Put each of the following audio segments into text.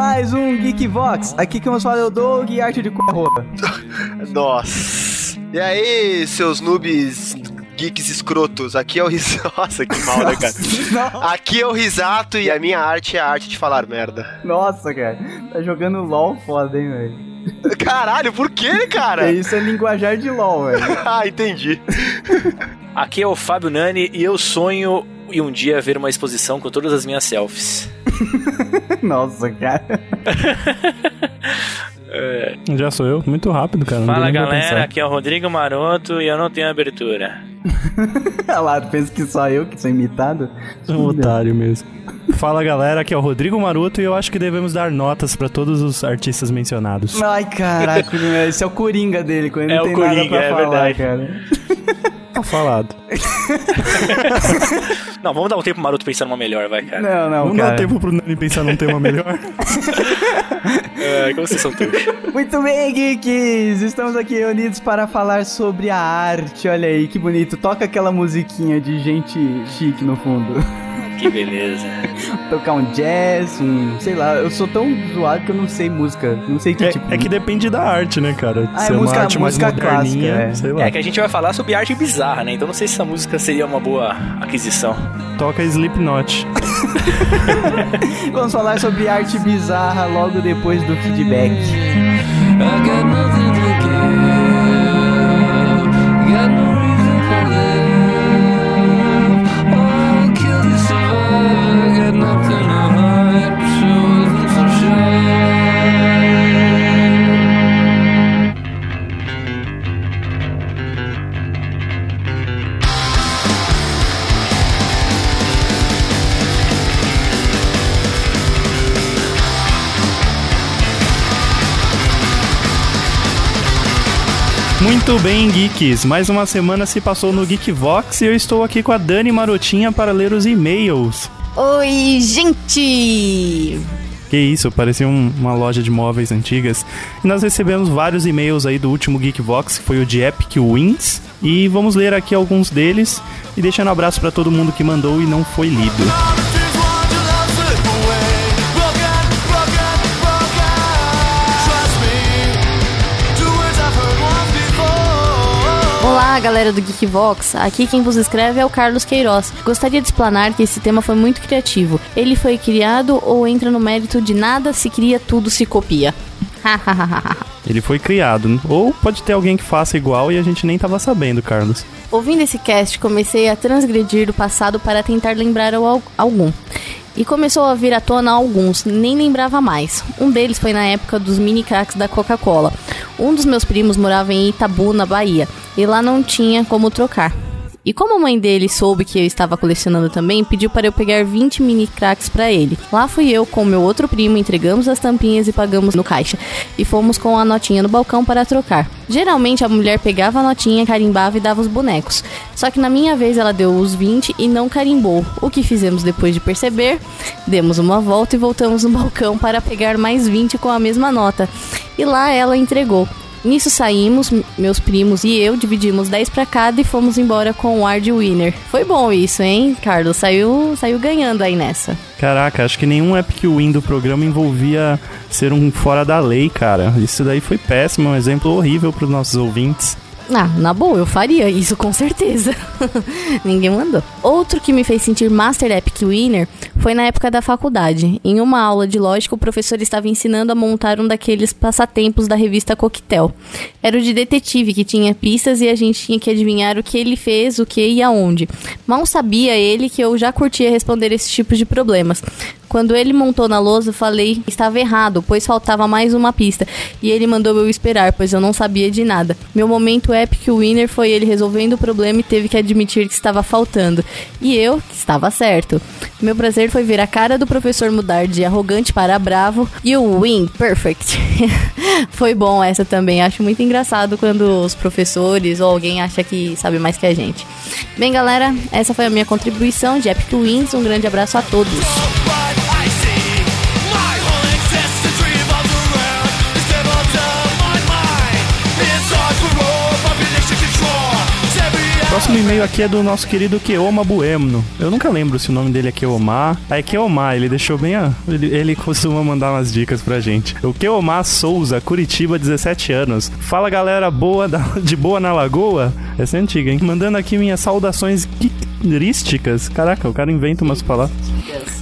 mais um Geek Vox. Aqui que vamos falar é o Doug e arte de corra. Nossa. E aí, seus noobs geeks escrotos, aqui é o Risato. Nossa, que mal, né, cara? Aqui é o Risato e a minha arte é a arte de falar merda. Nossa, cara. Tá jogando LOL foda, hein, velho? Caralho, por que, cara? Isso é linguajar de LOL, velho. ah, entendi. Aqui é o Fábio Nani e eu sonho em um dia ver uma exposição com todas as minhas selfies. Nossa, cara. É. Já sou eu, muito rápido, cara. Fala galera, aqui é o Rodrigo Maroto e eu não tenho abertura. Olha lá, pensa que só eu que sou imitado? Um otário mesmo. Fala galera, aqui é o Rodrigo Maroto e eu acho que devemos dar notas para todos os artistas mencionados. Ai, caraca, esse é o coringa dele, quando ele é não tem Coringa, nada pra é falar, verdade. cara. Tá falado. não, vamos dar um tempo pro Maroto pensar numa melhor, vai, cara. Não, não, Vamos cara. dar tempo pro Nani pensar num tema melhor. É, como vocês são trouxa. Muito bem, geeks! Estamos aqui reunidos para falar sobre a arte. Olha aí, que bonito. Toca aquela musiquinha de gente chique no fundo. Que beleza. Tocar um jazz, um. sei lá, eu sou tão zoado que eu não sei música. Não sei que É, tipo. é que depende da arte, né, cara? Ah, é Se é uma música- arte mais música moderninha, clássica, é. sei lá. É que a gente vai falar sobre arte bizarra, né? Então não sei se essa música seria uma boa aquisição. Toca Slipknot. Vamos falar sobre arte bizarra logo depois do feedback. I Muito bem, geeks. Mais uma semana se passou no Geekvox e eu estou aqui com a Dani Marotinha para ler os e-mails. Oi, gente! Que isso, parecia um- uma loja de móveis antigas. E nós recebemos vários e-mails aí do último Geekvox, que foi o de Epic Wins. E vamos ler aqui alguns deles e deixando um abraço para todo mundo que mandou e não foi lido. Galera do Geekvox. Aqui quem vos escreve é o Carlos Queiroz. Gostaria de explanar que esse tema foi muito criativo. Ele foi criado ou entra no mérito de nada se cria, tudo se copia. Ele foi criado, ou pode ter alguém que faça igual e a gente nem tava sabendo, Carlos. Ouvindo esse cast, comecei a transgredir o passado para tentar lembrar al- algum. E começou a vir à tona alguns, nem lembrava mais. Um deles foi na época dos mini cracks da Coca-Cola. Um dos meus primos morava em Itabu, na Bahia, e lá não tinha como trocar. E como a mãe dele soube que eu estava colecionando também, pediu para eu pegar 20 mini cracks para ele. Lá fui eu com meu outro primo, entregamos as tampinhas e pagamos no caixa. E fomos com a notinha no balcão para trocar. Geralmente a mulher pegava a notinha, carimbava e dava os bonecos. Só que na minha vez ela deu os 20 e não carimbou. O que fizemos depois de perceber? Demos uma volta e voltamos no balcão para pegar mais 20 com a mesma nota. E lá ela entregou. Nisso saímos, meus primos e eu dividimos 10 pra cada e fomos embora com o ar winner. Foi bom isso, hein, Carlos? Saiu, saiu ganhando aí nessa. Caraca, acho que nenhum Epic Win do programa envolvia ser um fora da lei, cara. Isso daí foi péssimo, um exemplo horrível pros nossos ouvintes. Ah, na boa, eu faria isso com certeza. Ninguém mandou. Outro que me fez sentir Master Epic Winner foi na época da faculdade. Em uma aula de lógica, o professor estava ensinando a montar um daqueles passatempos da revista Coquetel. Era o de detetive que tinha pistas e a gente tinha que adivinhar o que ele fez, o que e aonde. Mal sabia ele que eu já curtia responder esse tipo de problemas. Quando ele montou na lousa, falei que estava errado, pois faltava mais uma pista. E ele mandou eu esperar, pois eu não sabia de nada. Meu momento epic winner foi ele resolvendo o problema e teve que admitir que estava faltando. E eu, que estava certo. Meu prazer foi ver a cara do professor mudar de arrogante para bravo e o win perfect. foi bom essa também. Acho muito engraçado quando os professores ou alguém acha que sabe mais que a gente. Bem, galera, essa foi a minha contribuição de Epic Wins. Um grande abraço a todos. Próximo e-mail aqui é do nosso querido Keoma Buemno. Eu nunca lembro se o nome dele é Keomar. Ah, é Keomar, ele deixou bem a... Ele, ele costuma mandar umas dicas pra gente. O Keomar Souza, Curitiba, 17 anos. Fala galera boa da- de boa na lagoa. Essa é antiga, hein? Mandando aqui minhas saudações geekerísticas. Caraca, o cara inventa umas palavras.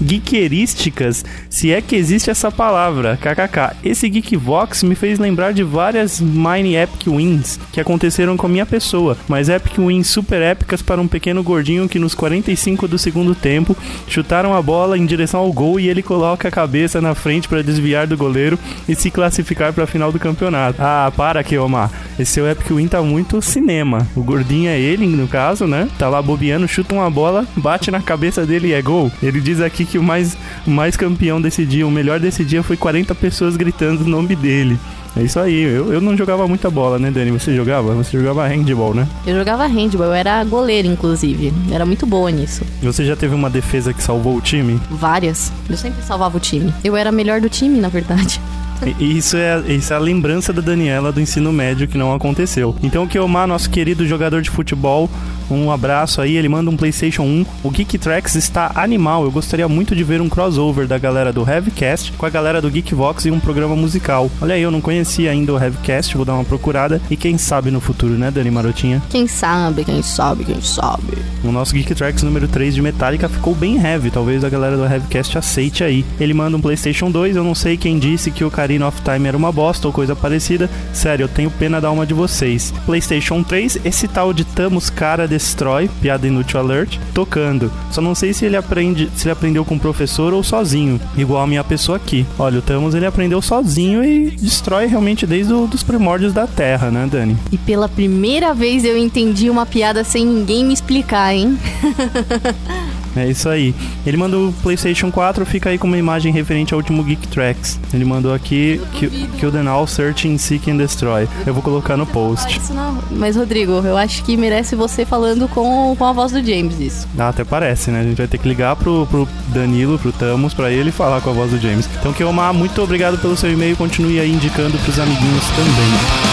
Geekerísticas, se é que existe essa palavra, kkk. Esse Geekvox me fez lembrar de várias Mine Epic Wins que aconteceram com a minha pessoa, mas Epic Wins super épicas para um pequeno gordinho que nos 45 do segundo tempo chutaram a bola em direção ao gol e ele coloca a cabeça na frente para desviar do goleiro e se classificar para a final do campeonato. Ah, para Keoma, esse seu Epic Win tá muito cinema. O gordinho é ele, no caso, né? Tá lá bobeando, chuta uma bola, bate na cabeça dele e é gol. Ele diz aqui que o mais, mais campeão desse dia, o melhor desse dia foi 40 pessoas gritando o nome dele. É isso aí, eu, eu não jogava muita bola, né, Dani? Você jogava? Você jogava handball, né? Eu jogava handball, eu era goleira, inclusive. Era muito boa nisso. Você já teve uma defesa que salvou o time? Várias. Eu sempre salvava o time. Eu era melhor do time, na verdade. E- e Isso é, isso é a lembrança da Daniela do ensino médio que não aconteceu. Então o Kiomar, nosso querido jogador de futebol, um abraço aí, ele manda um PlayStation 1. O Geek Tracks está animal. Eu gostaria muito de ver um crossover da galera do Heavycast com a galera do Geekvox em um programa musical. Olha aí, eu não conhecia ainda o Heavycast, vou dar uma procurada. E quem sabe no futuro, né, Dani Marotinha? Quem sabe, quem sabe, quem sabe. O nosso Geek Tracks número 3 de Metallica ficou bem heavy, talvez a galera do Heavycast aceite aí. Ele manda um PlayStation 2, eu não sei quem disse que o Ocarina of Time era uma bosta ou coisa parecida. Sério, eu tenho pena da alma de vocês. PlayStation 3, esse tal de Tamus Cara Destroy, piada inútil alert, tocando. Só não sei se ele aprende, se ele aprendeu com o professor ou sozinho, igual a minha pessoa aqui. Olha, o Tamus ele aprendeu sozinho e destrói realmente desde os primórdios da Terra, né, Dani? E pela primeira vez eu entendi uma piada sem ninguém me explicar, hein? É isso aí. Ele mandou o PlayStation 4, fica aí com uma imagem referente ao último Geek Tracks. Ele mandou aqui Kill, Kill Them All, Search and Seek and Destroy. Eu vou colocar no post. isso não. Mas, Rodrigo, eu acho que merece você falando com, com a voz do James isso. Ah, até parece, né? A gente vai ter que ligar pro, pro Danilo, pro Tamos, pra ele falar com a voz do James. Então, Kioma, muito obrigado pelo seu e-mail. Continue aí indicando pros amiguinhos também.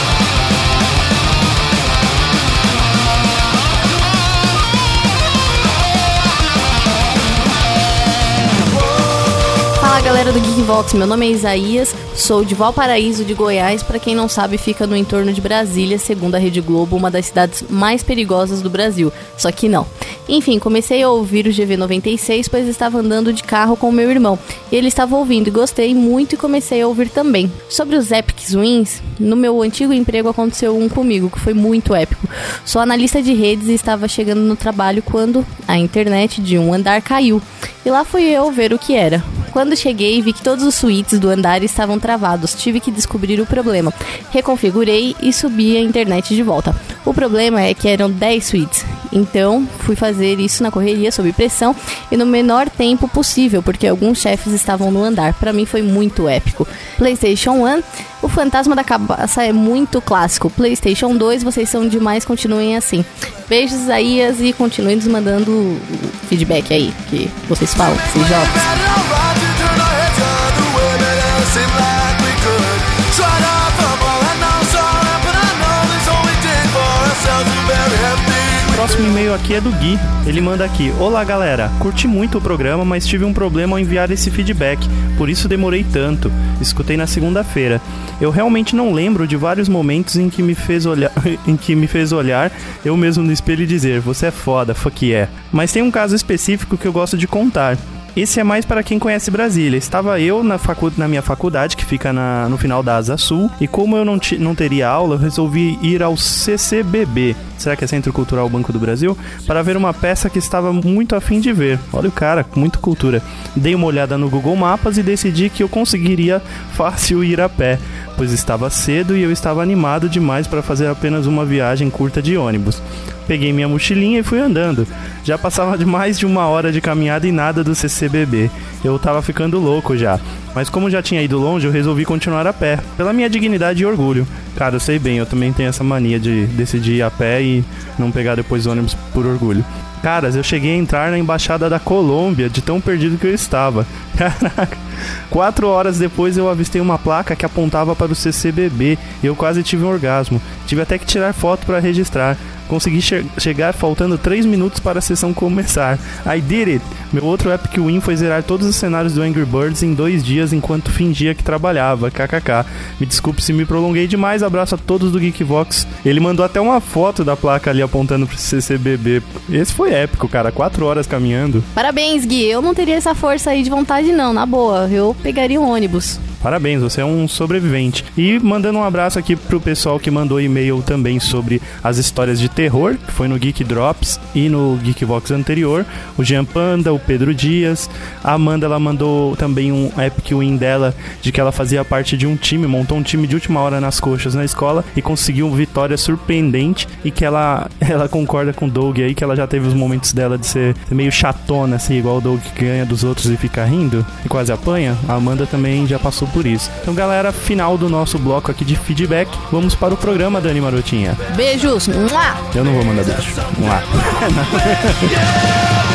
Galera do Geekvox, meu nome é Isaías, sou de Valparaíso de Goiás, pra quem não sabe, fica no entorno de Brasília, segundo a Rede Globo, uma das cidades mais perigosas do Brasil. Só que não. Enfim, comecei a ouvir o GV96, pois estava andando de carro com meu irmão. Ele estava ouvindo e gostei muito e comecei a ouvir também. Sobre os Epics Wins, no meu antigo emprego aconteceu um comigo, que foi muito épico. Sou analista de redes e estava chegando no trabalho quando a internet de um andar caiu. E lá fui eu ver o que era. Quando cheguei, vi que todos os suítes do andar estavam travados. Tive que descobrir o problema. Reconfigurei e subi a internet de volta. O problema é que eram 10 suítes. Então, fui fazer isso na correria, sob pressão e no menor tempo possível, porque alguns chefes estavam no andar. Pra mim foi muito épico. PlayStation 1, o fantasma da cabaça é muito clássico. PlayStation 2, vocês são demais, continuem assim. Beijos, Isaías, e continuem nos mandando feedback aí, que vocês falam, que vocês jogam. Próximo e-mail aqui é do Gui. Ele manda aqui: Olá galera, curti muito o programa, mas tive um problema ao enviar esse feedback, por isso demorei tanto. Escutei na segunda-feira. Eu realmente não lembro de vários momentos em que me fez olhar, em que me fez olhar eu mesmo no espelho e dizer: Você é foda, fuck yeah. Mas tem um caso específico que eu gosto de contar. Esse é mais para quem conhece Brasília. Estava eu na, facu na minha faculdade, que fica na- no final da Asa Sul, e como eu não, não teria aula, eu resolvi ir ao CCBB, será que é Centro Cultural Banco do Brasil? Para ver uma peça que estava muito afim de ver. Olha o cara, com muita cultura. Dei uma olhada no Google Mapas e decidi que eu conseguiria fácil ir a pé, pois estava cedo e eu estava animado demais para fazer apenas uma viagem curta de ônibus. Peguei minha mochilinha e fui andando. Já passava de mais de uma hora de caminhada e nada do CCBB. Eu tava ficando louco já. Mas como já tinha ido longe, eu resolvi continuar a pé, pela minha dignidade e orgulho. Cara, eu sei bem, eu também tenho essa mania de decidir ir a pé e não pegar depois ônibus por orgulho. Caras, eu cheguei a entrar na embaixada da Colômbia, de tão perdido que eu estava. Caraca. Quatro horas depois eu avistei uma placa que apontava para o CCBB e eu quase tive um orgasmo. Tive até que tirar foto para registrar. Consegui che chegar faltando 3 minutos para a sessão começar. I did it! Meu outro epic win foi zerar todos os cenários do Angry Birds em dois dias enquanto fingia que trabalhava. KKK. Me desculpe se me prolonguei demais. Abraço a todos do Geekvox. Ele mandou até uma foto da placa ali apontando pro CCBB. Esse foi épico, cara. Quatro horas caminhando. Parabéns, Gui. Eu não teria essa força aí de vontade, não, na boa. Eu pegaria um ônibus. Parabéns, você é um sobrevivente. E mandando um abraço aqui pro pessoal que mandou e-mail também sobre as histórias de terror, que foi no Geek Drops e no Geekvox anterior. O Jean Panda, o Pedro Dias. A Amanda, ela mandou também um epic win dela de que ela fazia parte de um time, montou um time de última hora nas coxas na escola e conseguiu uma vitória surpreendente e que ela, ela concorda com o Doug aí, que ela já teve os momentos dela de ser meio chatona, assim, igual o Doug que ganha dos outros e fica rindo e quase apanha. A Amanda também já passou por isso. Então, galera, final do nosso bloco aqui de feedback. Vamos para o programa, Dani Marotinha. Beijos. Mua! Eu não vou mandar beijo. Vamos lá.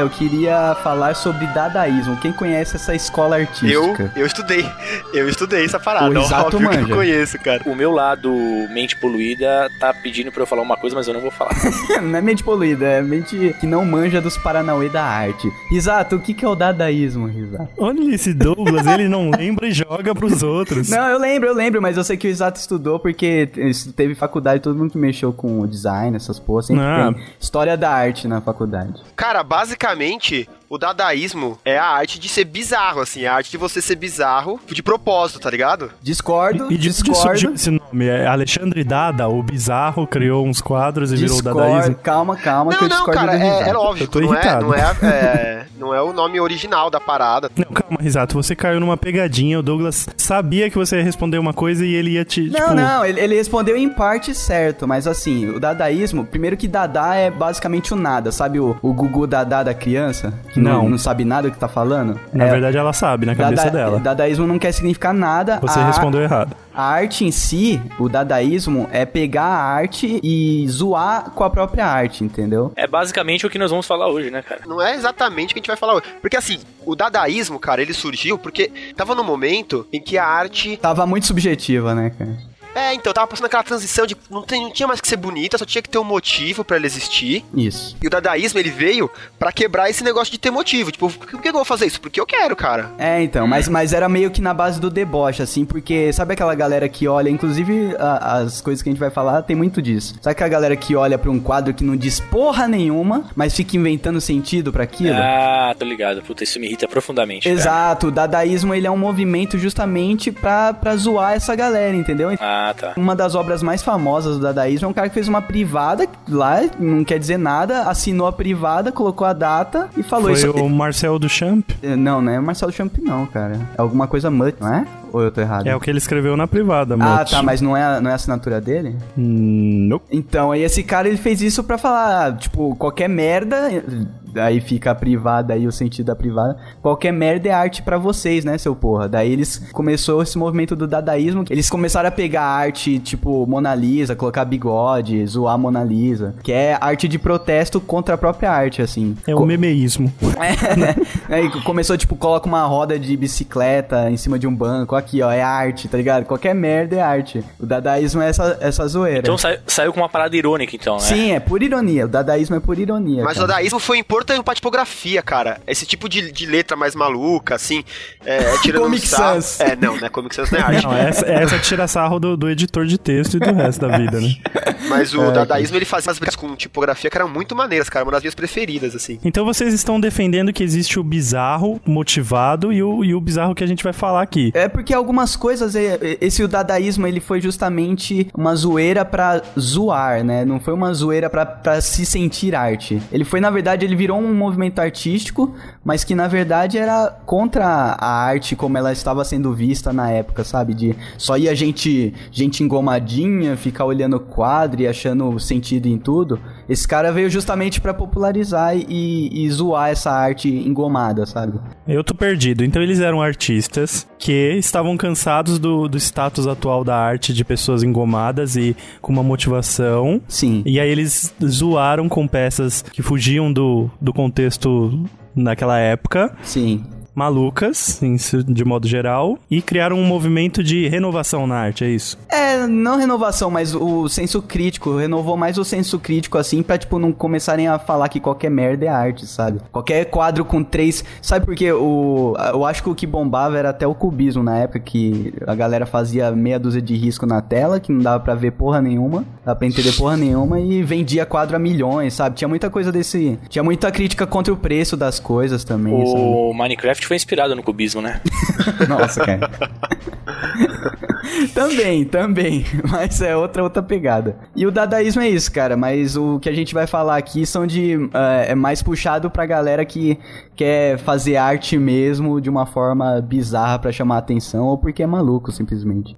eu queria falar sobre dadaísmo. Quem conhece essa escola Eu, artística? eu estudei. Eu estudei essa parada. O Risato Óbvio que eu manja. conheço, cara. O meu lado mente poluída tá pedindo pra eu falar uma coisa, mas eu não vou falar. não é mente poluída, é mente que não manja dos paranauê da arte. Risato, o que, que é o dadaísmo, Risato? Olha esse Douglas, ele não lembra e joga pros outros. Não, eu lembro, eu lembro, mas eu sei que o Risato estudou porque teve faculdade, todo mundo que mexeu com o design, essas porras, sempre Ah. tem história da arte na faculdade. Cara, basicamente, basicamente o dadaísmo é a arte de ser bizarro, assim. É a arte de você ser bizarro de propósito, tá ligado? Discordo, E onde discordo. esse nome? É Alexandre Dada, o bizarro, criou uns quadros e virou Discordo, dadaísmo. calma, calma, que Não, eu não, discordo cara, é, é lógico. Tô não, é, irritado. não, é, é- não é o nome original da parada. Não, calma, Risato, você caiu numa pegadinha. O Douglas sabia que você ia responder uma coisa e ele ia te. Não, tipo, não, ele, ele respondeu em parte certo, mas assim, o dadaísmo, primeiro que dada é basicamente o nada, sabe o, o Gugu Dada da criança? Que não. Não. não sabe nada do que tá falando? Na É, verdade, ela sabe, na cabeça dada- dela. Dadaísmo não quer significar nada. Você a, respondeu errado. A arte em si, o dadaísmo, é pegar a arte e zoar com a própria arte, entendeu? É basicamente o que nós vamos falar hoje, né, cara? Não é exatamente o que a gente vai falar hoje. Porque assim, o dadaísmo, cara, ele surgiu porque tava no momento em que a arte. Tava muito subjetiva, né, cara? É, então, tava passando aquela transição de não, tem- não tinha mais que ser bonita, só tinha que ter um motivo pra ela existir. Isso. E o dadaísmo, ele veio pra quebrar esse negócio de ter motivo. Tipo, por que eu vou fazer isso? Porque eu quero, cara. É, então, mas, mas era meio que na base do deboche, assim, porque sabe aquela galera que olha, inclusive a- as coisas que a gente vai falar tem muito disso. Sabe aquela galera que olha pra um quadro que não diz porra nenhuma, mas fica inventando sentido pra aquilo? Ah, tô ligado. Puta, isso me irrita profundamente. cara. Exato, o dadaísmo ele é um movimento justamente pra, pra zoar essa galera, entendeu? Ah, tá. Uma das obras mais famosas do dadaísmo é um cara que fez uma privada lá, não quer dizer nada, assinou a privada, colocou a data e falou Foi isso. o Marcel Duchamp. Não, não é Marcelo Champ não, cara. É alguma coisa Mutt, não é? Ou eu tô errado? É o que ele escreveu na privada, Ah, Mutt. tá, mas não é, a- não é a assinatura dele? Hum, nope. Então, aí esse cara ele fez isso pra falar, tipo, qualquer merda, aí fica a privada aí o sentido da privada. Qualquer merda é arte pra vocês, né, seu porra? Daí eles começou esse movimento do dadaísmo, eles começaram a pegar arte tipo Mona Lisa, colocar bigode, zoar a Mona Lisa, que é arte de protesto contra a própria arte, assim. É Co- o memeísmo. é, né? Aí começou, tipo, coloca uma roda de bicicleta em cima de um banco. Aqui, ó, é arte, tá ligado? Qualquer merda é arte. O dadaísmo é essa, essa zoeira. Então sa- saiu com uma parada irônica, então, né? Sim, é por ironia. O dadaísmo é por ironia. Mas o cara. dadaísmo foi tem pra tipografia, cara. Esse tipo de, de letra mais maluca, assim, é, tirando Comic sarro. Sans. É, não, né? Comic Sans não é arte. Não, essa, essa tira sarro do, do editor de texto e do resto da vida, né? Mas É, o dadaísmo, ele fazia umas brincas com tipografia que eram muito maneiras, cara. Uma das minhas preferidas, assim. Então vocês estão defendendo que existe o bizarro motivado e o, e o bizarro que a gente vai falar aqui. É porque algumas coisas, é, é, esse o dadaísmo, ele foi justamente uma zoeira pra zoar, né? Não foi uma zoeira pra, pra se sentir arte. Ele foi, na verdade, ele virou um movimento artístico, mas que, na verdade, era contra a arte como ela estava sendo vista na época, sabe? De só ia gente, gente engomadinha, ficar olhando o quadro e achando sentido em tudo. Esse cara veio justamente pra popularizar e, e zoar essa arte engomada, sabe? Eu tô perdido. Então eles eram artistas que estavam cansados do, do status atual da arte de pessoas engomadas e com uma motivação. Sim. E aí eles zoaram com peças que fugiam do, do contexto naquela época, Sim. Malucas, em si- de modo geral, e criaram um movimento de renovação na arte, é isso? É, não renovação, mas o senso crítico. Renovou mais o senso crítico, assim, pra, tipo, não começarem a falar que qualquer merda é arte, sabe? Qualquer quadro com três. Sabe por quê? O, eu acho que o que bombava era até o cubismo na época, que a galera fazia meia dúzia de risco na tela, que não dava pra ver porra nenhuma, dava pra entender porra nenhuma, e vendia quadro a milhões, sabe? Tinha muita coisa desse. Tinha muita crítica contra o preço das coisas também, sabe? O Minecraft foi inspirado no cubismo, né? Nossa, cara. também, também. Mas é outra outra pegada. E o dadaísmo é isso, cara. Mas o que a gente vai falar aqui são de. é, é mais puxado pra galera que quer fazer arte mesmo de uma forma bizarra pra chamar atenção ou porque é maluco, simplesmente.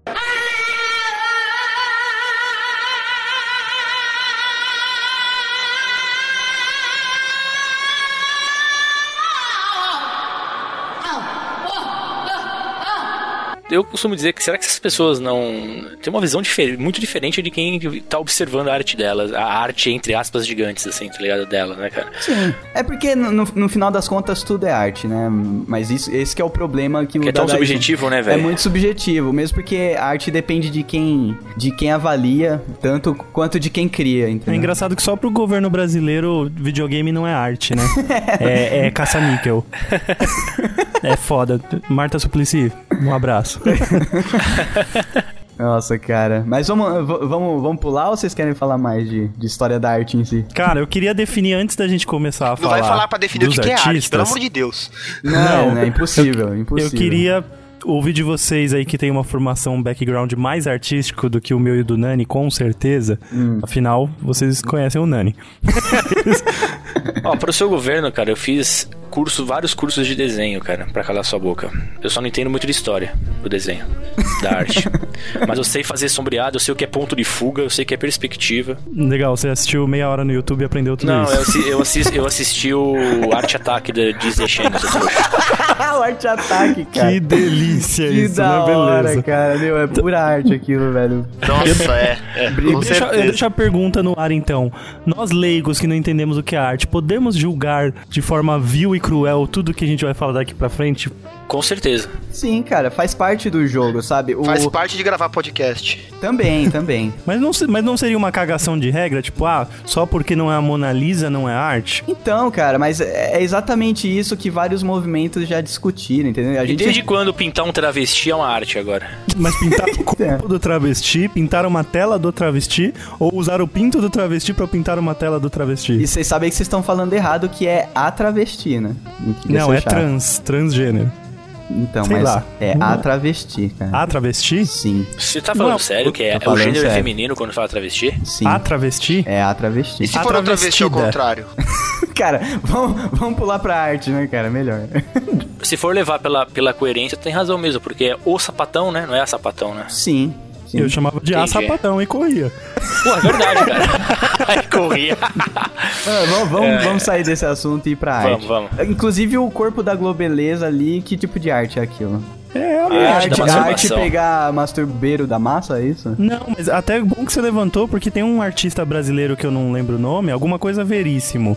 Eu costumo dizer que será que essas pessoas não. têm uma visão difer- muito diferente de quem tá observando a arte delas. A arte, entre aspas, gigantes, assim, tá ligado? Dela, né, cara? Sim. É porque no, no- no final das contas tudo é arte, né? Mas isso, esse que é o problema que o Que é tão dadaísmo- subjetivo, né, É velho? muito subjetivo, mesmo porque a arte depende de quem, de quem avalia, tanto quanto de quem cria, É entendeu? engraçado que só pro governo brasileiro videogame não é arte, né? é, é caça-níquel. É foda. Marta Suplicy, um abraço. Nossa, cara. Mas vamos, vamos, vamos pular ou vocês querem falar mais de, de história da arte em si? Cara, eu queria definir antes da gente começar a Não falar. vai falar pra definir o que, que é arte, artistas, pelo amor de Deus. Não, Não, é impossível, impossível. Eu queria ouvir de vocês aí que tem uma formação, um background mais artístico do que o meu e do Nani, com certeza. Hum. Afinal, vocês conhecem o Nani. Ó, pro seu governo, cara, eu fiz curso, vários cursos de desenho, cara, pra calar sua boca. Eu só não entendo muito de história do desenho, da arte. Mas eu sei fazer sombreado, eu sei o que é ponto de fuga, eu sei o que é perspectiva. Legal, você assistiu meia hora no YouTube e aprendeu tudo Não, isso. eu, assi- eu, assisti, eu assisti o Arte Attack da Disney Channel, o arte ataque, cara. Que delícia Que isso, da né? hora, Beleza. cara. Meu, é pura arte aquilo, velho. Nossa, é. é com Deixa, deixa a pergunta no ar então. Nós leigos que não entendemos o que é arte, podemos julgar de forma vil e cruel tudo que a gente vai falar daqui pra frente? Com certeza. Sim, cara, faz parte do jogo, sabe? O... Faz parte de gravar podcast. Também, também. Mas não, mas não seria uma cagação de regra? Tipo, ah, só porque não é a Mona Lisa não é arte? Então, cara, mas é é exatamente isso que vários movimentos já discutiram, entendeu? A E gente desde quando pintar um travesti é uma arte agora? Mas pintar o corpo do travesti, pintar uma tela do travesti, ou usar o pinto do travesti pra pintar uma tela do travesti? E vocês sabem que vocês estão falando errado, que é a travesti, né? Não, é chato. trans, transgênero. Então, sei mas lá. é Não a é. travesti, cara. A travesti? Sim, Você tá falando Não, sério que é, é o gênero sério. feminino quando fala travesti? sim. A travesti? É a travesti. E se A for outra vez ao contrário? cara, vamos, vamos pular pra arte, né, cara? Melhor. Se for levar pela, pela coerência, tem razão mesmo, porque é o sapatão, né? Não é a sapatão, né? sim. Sim. Eu chamava de a sapatão e corria. Pô, é verdade, cara. Aí corria. Ah, vamos, vamos, É. vamos sair desse assunto e ir pra Vamos, arte. vamos. Inclusive o corpo da Globeleza ali, que tipo de arte é aquilo? É, A A arte da arte, a arte pegar masturbeiro da massa, é isso? Não, mas até é bom que você levantou, porque tem um artista brasileiro que eu não lembro o nome, alguma coisa veríssimo,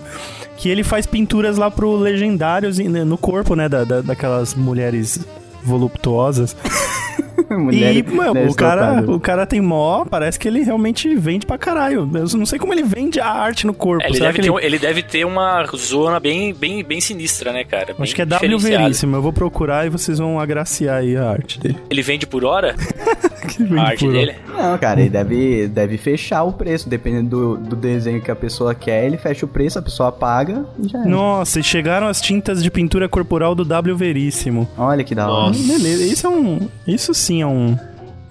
que ele faz pinturas lá pro Legendários né, no corpo, né, da, da- daquelas mulheres voluptuosas. Mulher, E, mano, mulher o cara, o cara tem mó, parece que ele realmente vende pra caralho. Eu não sei como ele vende a arte no corpo. É, ele, Será deve que ter, ele... um- ele deve ter uma zona bem, bem, bem sinistra, né, cara? Bem Acho que é W. Veríssimo. Eu vou procurar e vocês vão agraciar aí a arte dele. Ele vende por hora Que vende a arte por- dele? Não, cara, ele deve, deve fechar o preço. Dependendo do, do desenho que a pessoa quer, ele fecha o preço, a pessoa paga e já é. Nossa, e chegaram as tintas de pintura corporal do W Veríssimo. Olha que da hora. Nossa. Beleza, isso é um. Isso sim é um.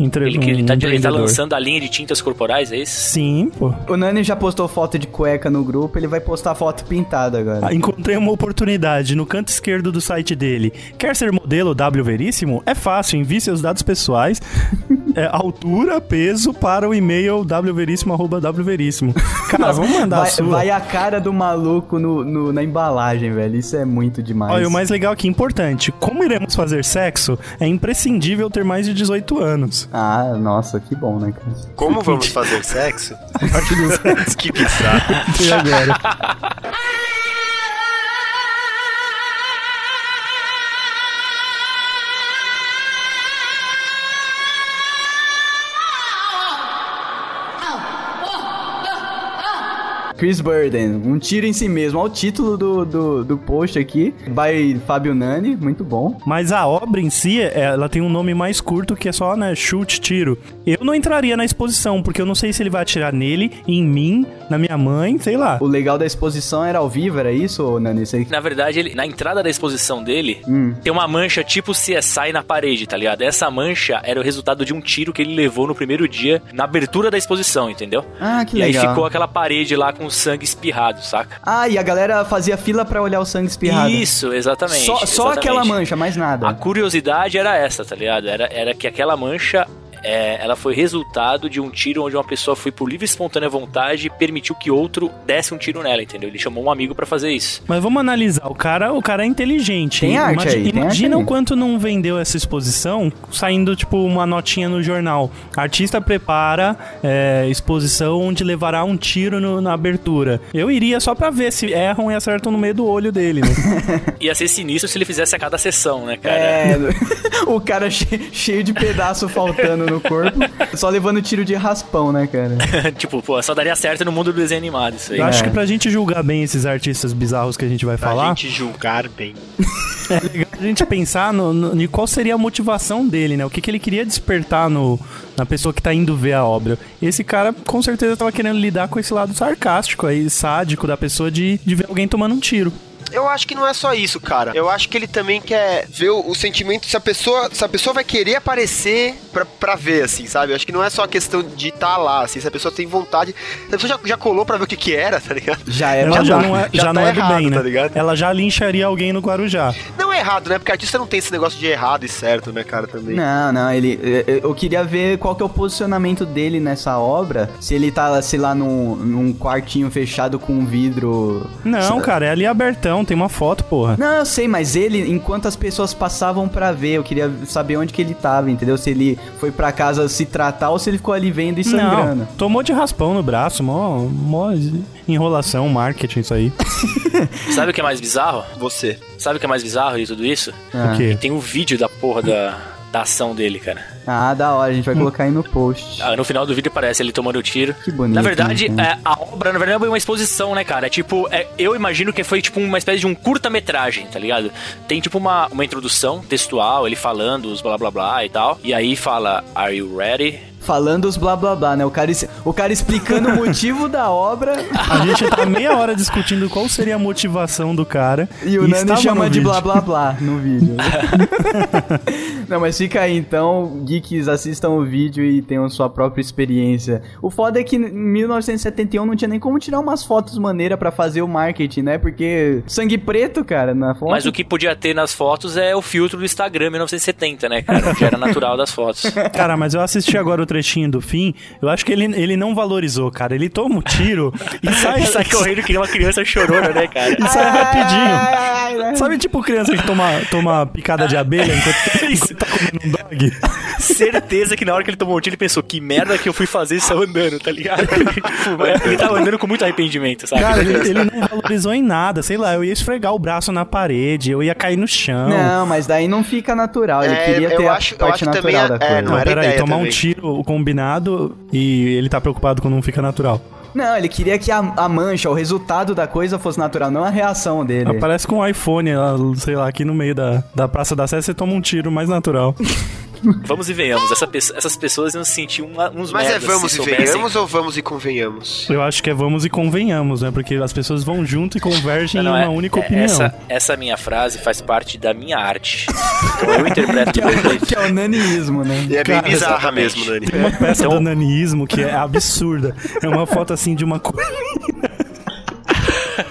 Entre... Ele, que um ele, tá, ele tá lançando a linha de tintas corporais, é isso? Sim, pô. O Nani já postou foto de cueca no grupo, ele vai postar foto pintada agora. Ah, Encontrei uma oportunidade no canto esquerdo do site dele. Quer ser modelo W Veríssimo? É fácil, envie seus dados pessoais, é, altura, peso para o e-mail wveríssimo.wveríssimo. Cara, vamos mandar a vai, sua. vai a cara do maluco no, no- na embalagem, velho. Isso é muito demais. Olha, o mais legal aqui, importante, como iremos fazer sexo, é imprescindível ter mais de 18 anos. Ah, nossa, que bom, né, cara? Como vamos fazer sexo? Que bizarro. e agora. Chris Burden, um tiro em si mesmo. Olha o título do, do, do post aqui. By Fábio Nani, muito bom. Mas a obra em si, ela tem um nome mais curto que é só, né, chute, tiro. Eu não entraria na exposição, porque eu não sei se ele vai atirar nele, em mim, na minha mãe, sei lá. O legal da exposição era ao vivo, era isso, Nani? Você... Na verdade, ele, na entrada da exposição dele, Hum. tem uma mancha tipo CSI na parede, tá ligado? Essa mancha era o resultado de um tiro que ele levou no primeiro dia, na abertura da exposição, entendeu? Ah, que e legal. aí ficou aquela parede lá com sangue espirrado, saca? Ah, e a galera fazia fila pra olhar o sangue espirrado. Isso, exatamente. Só, só exatamente. aquela mancha, mais nada. A curiosidade era essa, tá ligado? Era, era que aquela mancha. É, ela foi resultado de um tiro onde uma pessoa foi por livre e espontânea vontade e permitiu que outro desse um tiro nela, entendeu? Ele chamou um amigo pra fazer isso. Mas vamos analisar, o cara, o cara é inteligente. Tem arte Imagi- aí, tem Imagina arte o quanto não vendeu essa exposição saindo, tipo, uma notinha no jornal. Artista prepara é, exposição onde levará um tiro no- na abertura. Eu iria só pra ver se erram e acertam no meio do olho dele, né? Ia ser sinistro se ele fizesse a cada sessão, né, cara? É, o cara che- cheio de pedaço faltando no corpo, só levando tiro de raspão, né, cara? tipo, pô, só daria certo no mundo do desenho animado isso aí. Eu acho É. que pra gente julgar bem esses artistas bizarros que a gente vai Pra falar, gente julgar bem. é legal a gente pensar no, no- em qual seria a motivação dele, né? O que, que ele queria despertar no, na pessoa que tá indo ver a obra. Esse cara, com certeza, tava querendo lidar com esse lado sarcástico aí, sádico da pessoa de, de ver alguém tomando um tiro. Eu acho que não é só isso, cara. Eu acho que ele também quer ver o, o sentimento se a pessoa, se a pessoa vai querer aparecer pra, pra ver, assim, sabe? Eu acho que não é só a questão de estar lá, assim, se a pessoa tem vontade. Se a pessoa já, já colou pra ver o que que era, tá ligado? Já é Ela já babaca. não é, Já já tá não é do errado, bem, né? tá ligado? Ela já lincharia alguém no Guarujá. Não é errado, né? Porque artista não tem esse negócio de errado e certo, né, cara, também. Não, não, ele. eu- Eu queria ver qual que é o posicionamento dele nessa obra. Se ele tá, sei lá, num, num quartinho fechado com um vidro. Não, cara, é ali abertão, tem uma foto, porra. Não, eu sei, mas ele, enquanto as pessoas passavam pra ver, eu queria saber onde que ele tava, entendeu? Se ele foi pra casa se tratar ou se ele ficou ali vendo e sangrando. Não, tomou de raspão no braço, mó, mó enrolação, marketing, isso aí. Sabe o que é mais bizarro? Você. Sabe o que é mais bizarro de tudo isso? Ah. O quê? Tem um vídeo da porra da, da ação dele, cara. Ah, da hora, a gente vai colocar aí no post. Ah, no final do vídeo aparece ele tomando o tiro. Que bonito, Na verdade, né? é, a obra, na verdade, é uma exposição, né, cara? É tipo, é, eu imagino que foi tipo uma espécie de um curta-metragem, tá ligado? Tem tipo uma, uma introdução textual, ele falando os blá blá blá e tal. E aí fala, Are you ready? Falando os blá blá blá, né? O cara, o cara explicando o motivo da obra A gente tá meia hora discutindo qual seria a motivação do cara. e o Nani estava chama de vídeo. blá blá blá no vídeo. Não, mas fica aí então, geeks, assistam o vídeo e tenham sua própria experiência. O foda é que em 1971 não tinha nem como tirar umas fotos maneiras pra fazer o marketing, né? Porque sangue preto, cara, na foto. Mas o que podia ter nas fotos é o filtro do Instagram 1970, né, cara? Que era natural das fotos. Cara, mas eu assisti agora o trechinho do fim, eu acho que ele, ele não valorizou, cara. Ele toma um tiro e sai, Sai correndo que nem uma criança chorona, né, cara? e sai rapidinho. Ai, ai, ai. Sabe tipo criança que toma, toma picada de abelha enquanto, enquanto tá comendo um Miyagi. Certeza que na hora que ele tomou o tiro, ele pensou, que merda que eu fui fazer e saiu andando, tá ligado? Tipo, é, ele tava andando com muito arrependimento, sabe? Cara, ele, ele não valorizou em nada. Sei lá, eu ia esfregar o braço na parede, eu ia cair no chão. Não, mas daí não fica natural. Ele É, queria ter acho- a parte natural da é, coisa. não Não, era peraí, tomar um também. tiro combinado e ele tá preocupado com não fica natural. Não, ele queria que a, a mancha, o resultado da coisa fosse natural, não a reação dele. Aparece com um iPhone, lá, sei lá, aqui no meio da, da Praça da Sé, você toma um tiro mais natural. Vamos e venhamos, essa pe- essas pessoas iam se sentir uma- uns Mas merdas é vamos se e soubessem. venhamos ou vamos e convenhamos? Eu acho que é vamos e convenhamos, né? Porque as pessoas vão junto e convergem Não, não, em é- uma única é- opinião. Essa, essa minha frase faz parte da minha arte. Então eu interpreto meu jeito. Que é o naniismo, né? E é bem Cara, bizarra exatamente. mesmo, Nani. Tem uma peça Então- do nanismo que é absurda. É uma foto assim de uma.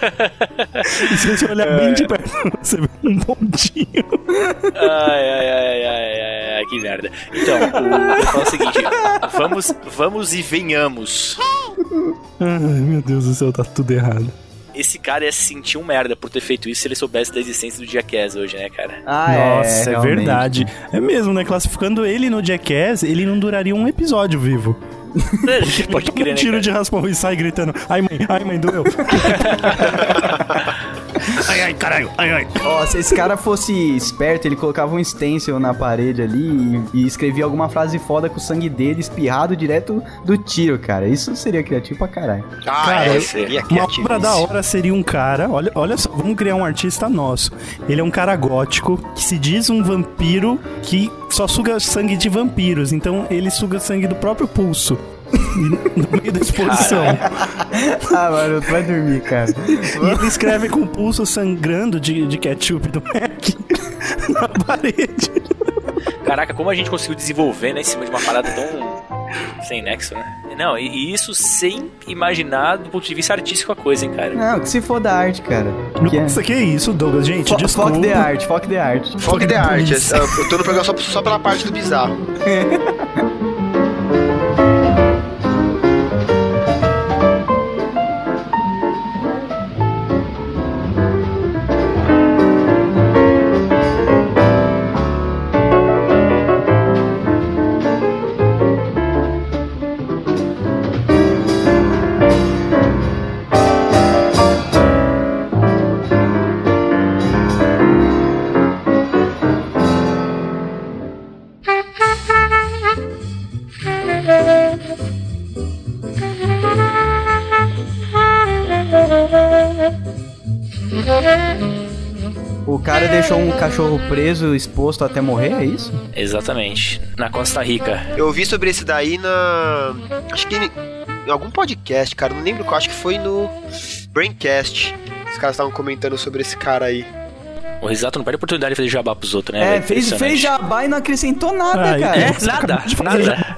e se você olhar bem de perto, você vê um pontinho. Ai, ai, ai, ai, ai, ai, que merda. Então, o, falo o seguinte: vamos, vamos e venhamos. Ai, meu Deus do céu, tá tudo errado. Esse cara ia se sentir um merda por ter feito isso se ele soubesse da existência do Jackass hoje, né, cara? Ah, Nossa, é, realmente. verdade. É mesmo, né? Classificando ele no Jackass, ele não duraria um episódio vivo. Pode Toma crer, um né, tiro cara? de raspão e sai gritando: Ai, mãe, ai, mãe, doeu. ai, ai, caralho, ai, ai. Ó, se esse cara fosse esperto, ele colocava um stencil na parede ali e, e escrevia alguma frase foda com o sangue dele espirrado direto do tiro, cara. Isso seria criativo pra caralho. Ah, Cara, é, eu- seria Uma obra da hora seria um cara, olha, olha só, vamos criar um artista nosso. Ele é um cara gótico que se diz um vampiro que só suga sangue de vampiros, então ele suga sangue do próprio pulso. No meio da exposição. Ah, mano, tu vai dormir, cara. E ele escreve com o pulso sangrando de, de ketchup do Mac na parede. Caraca, como a gente conseguiu desenvolver, né, em cima de uma parada tão sem nexo, né? Não, e, e isso sem imaginar do ponto de vista artístico a coisa, hein, cara. Não, que se for da arte, cara. Que é... Que isso, Douglas? Gente, Fo desculpa. Fuck the art, fuck the art. Foco de arte. Eu tô no programa só, só pela parte do bizarro. cachorro preso, exposto até morrer, é isso? Exatamente. Na Costa Rica. Eu ouvi sobre esse daí na. Acho que em, algum podcast, cara. Não lembro qual, acho que foi no Braincast. Os caras estavam comentando sobre esse cara aí. O Risato não perde a oportunidade de fazer jabá pros outros, né? É, velho? fez, fez jabá e não acrescentou nada, Ah, cara. É, nada, nada.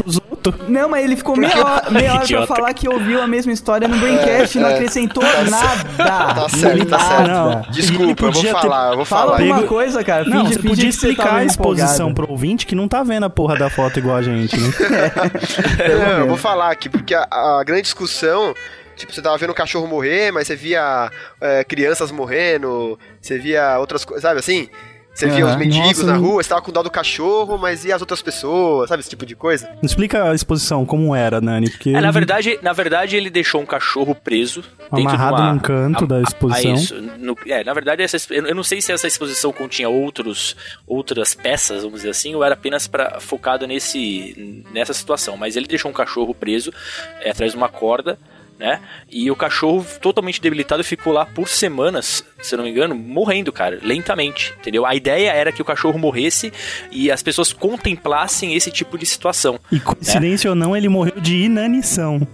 Não, mas ele ficou meia hora, meia hora pra falar que ouviu a mesma história no Braincast e não é. acrescentou Tá nada. Tá certo, tá Nada. certo. Não. Desculpa, eu vou falar, eu vou Fala falar. alguma Pego- coisa, cara. Não, Finge- você podia você explicar a exposição empolgado. pro ouvinte que não tá vendo a porra da foto igual a gente, né? Não, eu vou falar aqui, porque a, a grande discussão. Tipo, você tava vendo o cachorro morrer, mas você via é, crianças morrendo, você via outras coisas, sabe assim? Você via os mendigos Nossa, na rua, você tava com dó do cachorro, mas e as outras pessoas, sabe? Esse tipo de coisa. Explica a exposição, como era, Nani, porque... É, na verdade, na verdade, ele deixou um cachorro preso. Amarrado uma- num canto da exposição. Ah, isso. No- é, na verdade, essa, eu eu não sei se essa exposição continha outros, outras peças, vamos dizer assim, ou era apenas pra, focado nesse, nessa situação. Mas ele deixou um cachorro preso é, atrás de uma corda. Né? E o cachorro totalmente debilitado ficou lá por semanas, se eu não me engano, morrendo, cara, lentamente, entendeu? A ideia era que o cachorro morresse e as pessoas contemplassem esse tipo de situação. E coincidência ou não, ele morreu de inanição.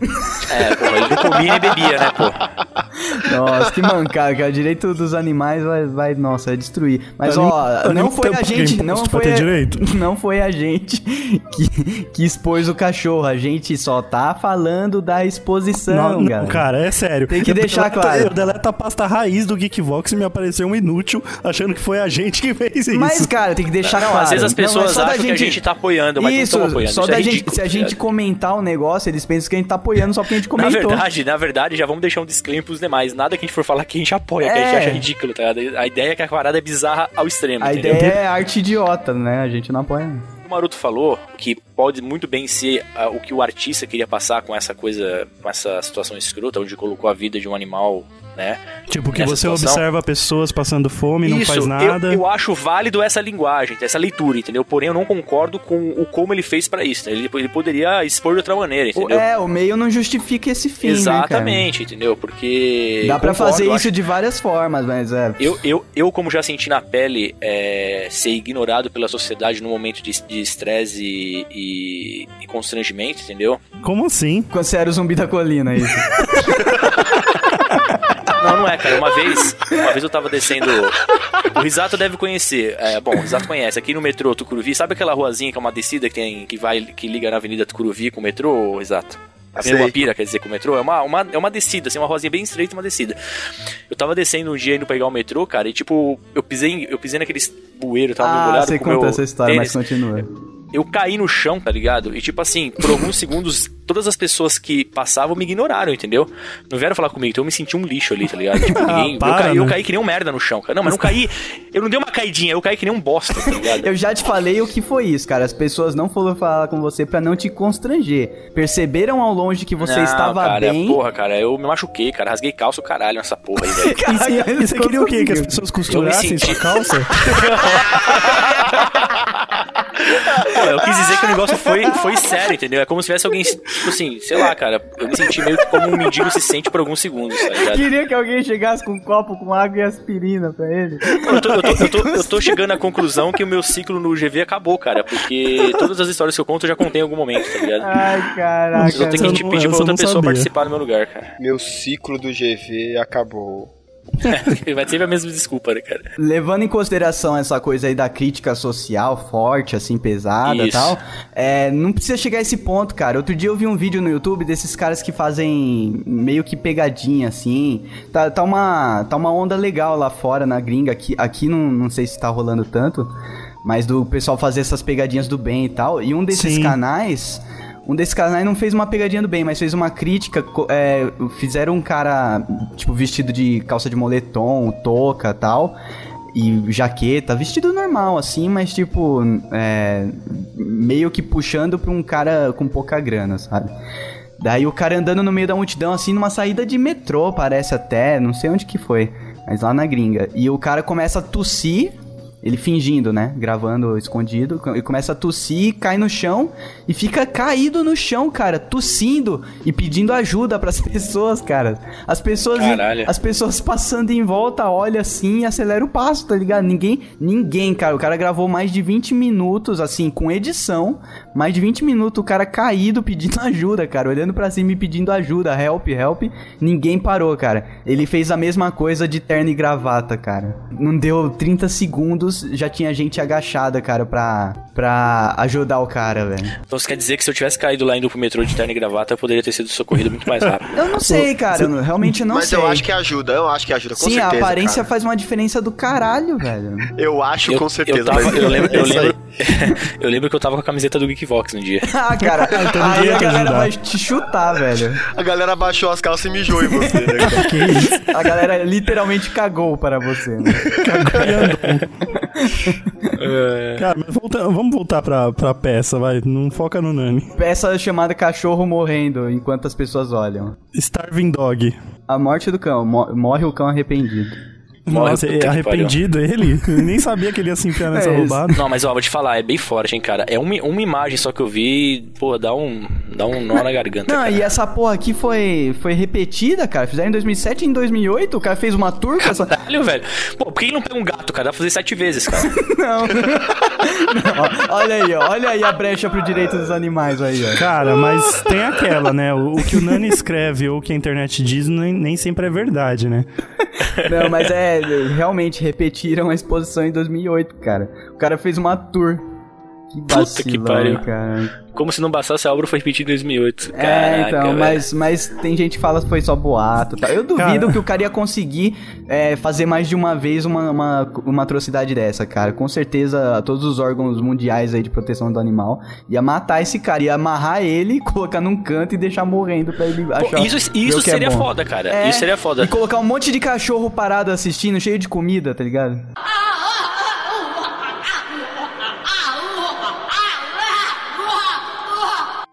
É, pô, ele não comia nem bebia, né, pô? Nossa, que mancada, cara. Direito dos animais vai, vai nossa, vai destruir. Mas Anim- ó, não anima foi a gente, não foi, ter a- direito. não foi a gente que, que expôs o cachorro. A gente só tá falando da exposição, não, não, galera. cara, é sério. Tem que Eu deixar deleto- claro. Eu deleto a pasta raiz do Geekvox e me apareceu um inútil achando que foi a gente que fez isso. Mas, cara, tem que deixar Não, claro. às vezes as Não, é pessoas só da acham que a gente tá apoiando, mas Isso, não estão apoiando. só Isso da é gente, ridículo, se a gente comentar um negócio, eles pensam que a gente tá apoiando só porque a gente Na comentou. verdade, na verdade, já vamos deixar um disclaimer pros demais. Nada que a gente for falar que a gente apoia, que a gente É. acha ridículo, tá ligado? A ideia é que a parada é bizarra ao extremo, a entendeu? ideia é arte idiota, né? A gente não apoia. O Maroto falou, que pode muito bem ser ah, o que o artista queria passar com essa coisa, com essa situação escrota, onde colocou a vida de um animal, né? Tipo, que nessa você situação. observa pessoas passando fome e não faz eu- nada. Eu, acho válido essa linguagem, essa leitura, entendeu? Porém, eu não concordo com o como ele fez pra isso. né? Ele, ele poderia expor de outra maneira, O- entendeu? é, o meio não justifica esse fim, Exatamente, entendeu? Porque. né? Dá pra concordo, fazer eu isso acho- de várias formas, mas é... Eu, eu, eu, como já senti na pele, é, ser ignorado pela sociedade no momento de de estresse e, e, e constrangimento, entendeu? Como assim? Quando você era o zumbi da colina, isso. Não, não é, cara. Uma vez, uma vez eu tava descendo. O Risato deve conhecer. É, bom, o Risato conhece. Aqui no metrô Tucuruvi, sabe aquela ruazinha que é uma descida que tem que vai que liga na Avenida Tucuruvi com o metrô, Risato? Sei. Avenida Guapira, quer dizer, com o metrô, é uma, uma, é uma descida, assim, uma ruazinha bem estreita, uma descida. Eu tava descendo um dia indo pegar o metrô, cara, e tipo, eu pisei, eu pisei naquele bueiro, tava ah, molhado você com conta meu essa história, tênis. mas continua. Eu caí no chão, tá ligado? E tipo assim, por alguns segundos, todas as pessoas que passavam me ignoraram, entendeu? Não vieram falar comigo, então eu me senti um lixo ali, tá ligado? Tipo, ninguém- eu, para, caí, eu né? caí que nem um merda no chão, cara. Não, mas não caí. Eu não dei uma caidinha, eu caí que nem um bosta, tá ligado? Eu já te falei o que foi isso, cara. As pessoas não foram falar com você pra não te constranger. Perceberam ao longe que você Não, estava cara, bem. Porra, cara, eu me machuquei, cara. Rasguei calça o caralho nessa porra aí, velho. E você queria o quê? Que as pessoas costurassem senti- sua calça? Pô, eu quis dizer que o negócio foi, foi sério, entendeu? É como se tivesse alguém, tipo assim, sei lá, cara. Eu me senti meio que como um mendigo se sente por alguns segundos, tá ligado? Queria que alguém chegasse com um copo com água e aspirina pra ele. Eu tô, eu, tô, eu, tô, eu tô chegando à conclusão que o meu ciclo no GV acabou, cara. Porque todas as histórias que eu conto eu já contei em algum momento, tá ligado? Ai, caraca. Eu tenho que não- pedir pra outra pessoa sabia. participar no meu lugar, cara. Meu ciclo do GV acabou. Vai sempre a mesma desculpa, né, cara? Levando em consideração essa coisa aí da crítica social forte, assim, pesada e tal, é, não precisa chegar a esse ponto, cara. Outro dia eu vi um vídeo no YouTube desses caras que fazem meio que pegadinha, assim. Tá, tá, uma, tá uma onda legal lá fora, na gringa. Aqui, aqui não, não sei se tá rolando tanto, mas do pessoal fazer essas pegadinhas do bem e tal. E um desses Sim. canais... Um desses canais não fez uma pegadinha do bem, mas fez uma crítica. é, fizeram um cara, tipo, vestido de calça de moletom, touca tal. E jaqueta, vestido normal, assim, mas tipo. é, meio que puxando pra um cara com pouca grana, sabe? Daí o cara andando no meio da multidão, assim, numa saída de metrô, parece até, não sei onde que foi, mas lá na gringa. E o cara começa a tossir, ele fingindo, né? Gravando escondido, ele começa a tossir, cai no chão e fica caído no chão, cara, tossindo e pedindo ajuda pras pessoas, cara. As pessoas, Caralho. as pessoas passando em volta, olha assim e acelera o passo, tá ligado? Ninguém, ninguém, cara. O cara gravou mais de 20 minutos, assim, com edição, mais de 20 minutos, o cara caído pedindo ajuda, cara, olhando pra cima e pedindo ajuda, help, help. Ninguém parou, cara. Ele fez a mesma coisa de terno e gravata, cara. Não deu 30 segundos, já tinha gente agachada, cara, pra, pra ajudar o cara, velho. Então isso quer dizer que se eu tivesse caído lá indo pro metrô de terno e gravata, eu poderia ter sido socorrido muito mais rápido. Eu não sei, cara, eu não- realmente eu não Mas sei. eu acho que ajuda, eu acho que ajuda, com Sim, certeza. a aparência cara. faz uma diferença do caralho, velho. Eu acho Eu, com certeza. eu, tava, mas eu, lembro, eu, é aí. lembro, eu lembro que eu tava com a camiseta do Geekvox no dia. Ah, cara, então aí a galera ajudar. vai te chutar, velho. A galera baixou as calças e mijou em você, né? Que isso? A galera literalmente cagou para você, né? Cara, mas volta- vamos voltar pra, pra peça, vai. Não foca no Nani. Peça chamada Cachorro Morrendo enquanto as pessoas olham. Starving Dog. A morte do cão. mo- morre o cão arrependido. Morre, Nossa, é arrependido ele? Nem sabia que ele ia se enfiar nessa É roubada. Não, mas ó, vou te falar, é bem forte, hein, cara. É uma, uma imagem só que eu vi, pô, dá um, dá um nó na garganta. Não, cara. e essa porra aqui foi, foi repetida, cara. Fizeram em 2007 e em 2008. O cara fez uma tour com essa... Caralho, velho. Pô, por que ele não pega um gato, cara? Dá pra fazer sete vezes, cara. Não. Ó, olha aí, ó. Olha aí a brecha pro direito dos animais aí, ó. Cara, mas tem aquela, né? O, o que o Nani escreve ou o que a internet diz nem, nem sempre é verdade, né? Não, mas é, realmente repetiram a exposição em 2008, cara. O cara fez uma tour. Que Puta vacilão, que pariu. cara. Como se não bastasse a obra foi repetida em 2008. É, Caraca, então, velho. mas, mas tem gente que fala que foi só boato. Tá? Eu duvido Cara. que o cara ia conseguir é, fazer mais de uma vez uma, uma, uma atrocidade dessa, cara. Com certeza, todos os órgãos mundiais aí de proteção do animal ia matar esse cara, ia amarrar ele, colocar num canto e deixar morrendo pra ele Pô, achar. isso isso é seria bom. foda, cara. É, Isso seria foda. E colocar um monte de cachorro parado assistindo, cheio de comida, tá ligado?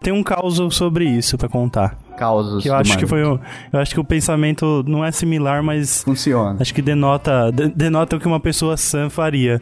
Tenho um caos sobre isso pra contar. Causos. Que eu acho que foi o, eu acho que o pensamento não é similar, mas Funciona. acho que denota de- denota o que uma pessoa sã faria.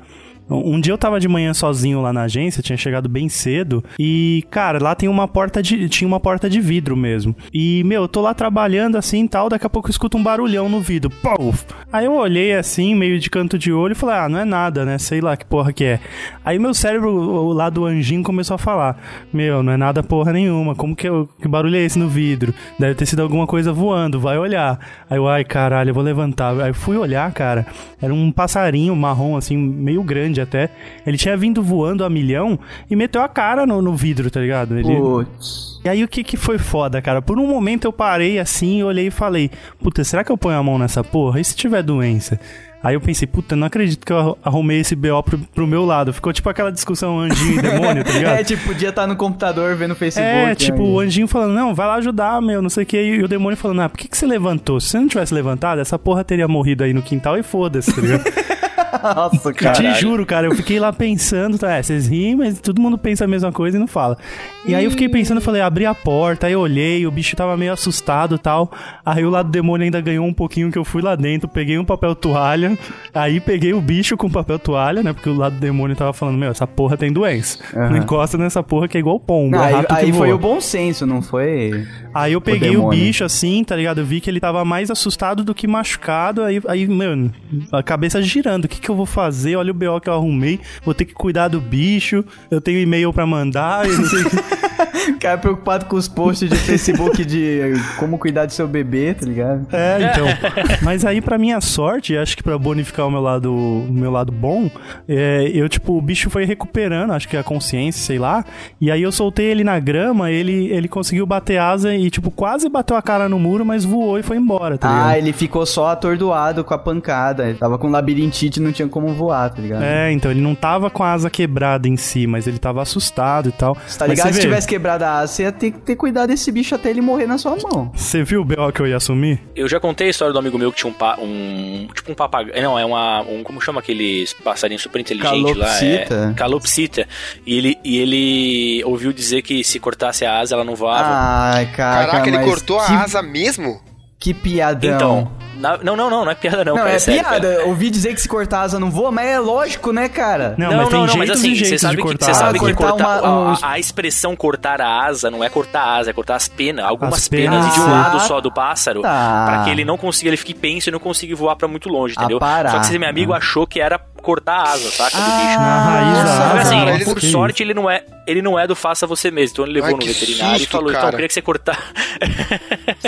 Um dia eu tava de manhã sozinho lá na agência, tinha chegado bem cedo, e, cara, lá tem uma porta de. Tinha uma porta de vidro mesmo. E, meu, eu tô lá trabalhando assim e tal, daqui a pouco eu escuto um barulhão no vidro. Pau! Aí eu olhei assim, meio de canto de olho, e falei, ah, não é nada, né? Sei lá que porra que é. Aí meu cérebro, lá do anjinho, começou a falar: Meu, não é nada porra nenhuma. Como que, eu, que barulho é esse no vidro? Deve ter sido alguma coisa voando, vai olhar. Aí eu, ai caralho, eu vou levantar. Aí eu fui olhar, cara. Era um passarinho marrom, assim, meio grande até. Ele tinha vindo voando a milhão e meteu a cara no, no vidro, tá ligado? Ele, Putz. e aí o que que foi foda, cara? Por um momento eu parei assim, olhei e falei, puta, será que eu ponho a mão nessa porra? E se tiver doença? Aí eu pensei, puta, não acredito que eu arrumei esse BO pro, pro meu lado. Ficou tipo aquela discussão anjinho e demônio, tá ligado? É, tipo, podia estar no computador vendo Facebook. É, tipo, aí. o anjinho falando, não, vai lá ajudar, meu, não sei o que. E o demônio falando, ah, por que, que você levantou? Se você não tivesse levantado, essa porra teria morrido aí no quintal e foda-se, tá ligado? Nossa, Eu te cara. juro, cara, eu fiquei lá pensando, tá? É, vocês riem, mas todo mundo pensa a mesma coisa e não fala. E aí eu fiquei pensando, falei, abri a porta, aí eu olhei, o bicho tava meio assustado e tal. Aí o lado do demônio ainda ganhou um pouquinho que eu fui lá dentro, peguei um papel toalha, aí peguei o bicho com papel toalha, né? Porque o lado do demônio tava falando, meu, essa porra tem doença. Não encosta nessa porra que é igual pombo, Não, é aí aí foi o bom senso, não foi? Aí eu peguei o, demônio. bicho assim, tá ligado? Eu vi que ele tava mais assustado do que machucado. Aí, aí mano, a cabeça girando. O que, que eu vou fazer? Olha o BO que eu arrumei. Vou ter que cuidar do bicho. Eu tenho e-mail pra mandar. Eu não sei o que. Cara preocupado com os posts de Facebook de como cuidar do seu bebê, tá ligado? É, então. Mas aí, pra minha sorte, acho que pra bonificar o meu lado, o meu lado bom, é, eu, tipo, o bicho foi recuperando, acho que a consciência, sei lá. E aí eu soltei ele na grama, ele, ele conseguiu bater asa e, tipo, quase bateu a cara no muro, mas voou e foi embora, tá ligado? Ah, ele ficou só atordoado com a pancada. Ele tava com labirintite e não tinha como voar, tá ligado? É, então ele não tava com a asa quebrada em si, mas ele tava assustado e tal. Você tá ligado? Se tivesse quebrado a asa, você ia ter que ter cuidado desse bicho até ele morrer na sua mão. Você viu o B.O. que eu ia assumir? Eu já contei a história do amigo meu que tinha um, pa- um tipo um papagaio, não, é uma, um, como chama aqueles passarinhos super inteligentes lá? Calopsita? É, calopsita. E ele, e ele ouviu dizer que se cortasse a asa ela não voava. Ai, cara. Caraca, ele cortou que, a asa mesmo? Que piadão. então, na- não, não, não, não é piada não, Não, cara, é, sério, piada. cara. Ouvi dizer que se cortar a asa não voa, mas é lógico, né, cara? Não, Não, mas tem não, não, mas jeitos assim, e você jeitos sabe de que, cortar. você sabe Ah, que cortar cortar, uma- a- a, expressão cortar a asa não é cortar a asa, é cortar as penas, algumas As penas, penas, de um sim. lado só do pássaro, Tá. pra que ele não consiga, ele fique penso e não consiga voar pra muito longe, Ah, entendeu? Só que esse meu amigo Ah. achou que era cortar a asa, saca, do bicho. Na raiz da Nossa, asa. assim, cara, nossa, por que sorte, ele não é ele não é do faça você mesmo. Então ele levou Ai, no veterinário e susto, falou: Então, cara. eu queria que você cortar.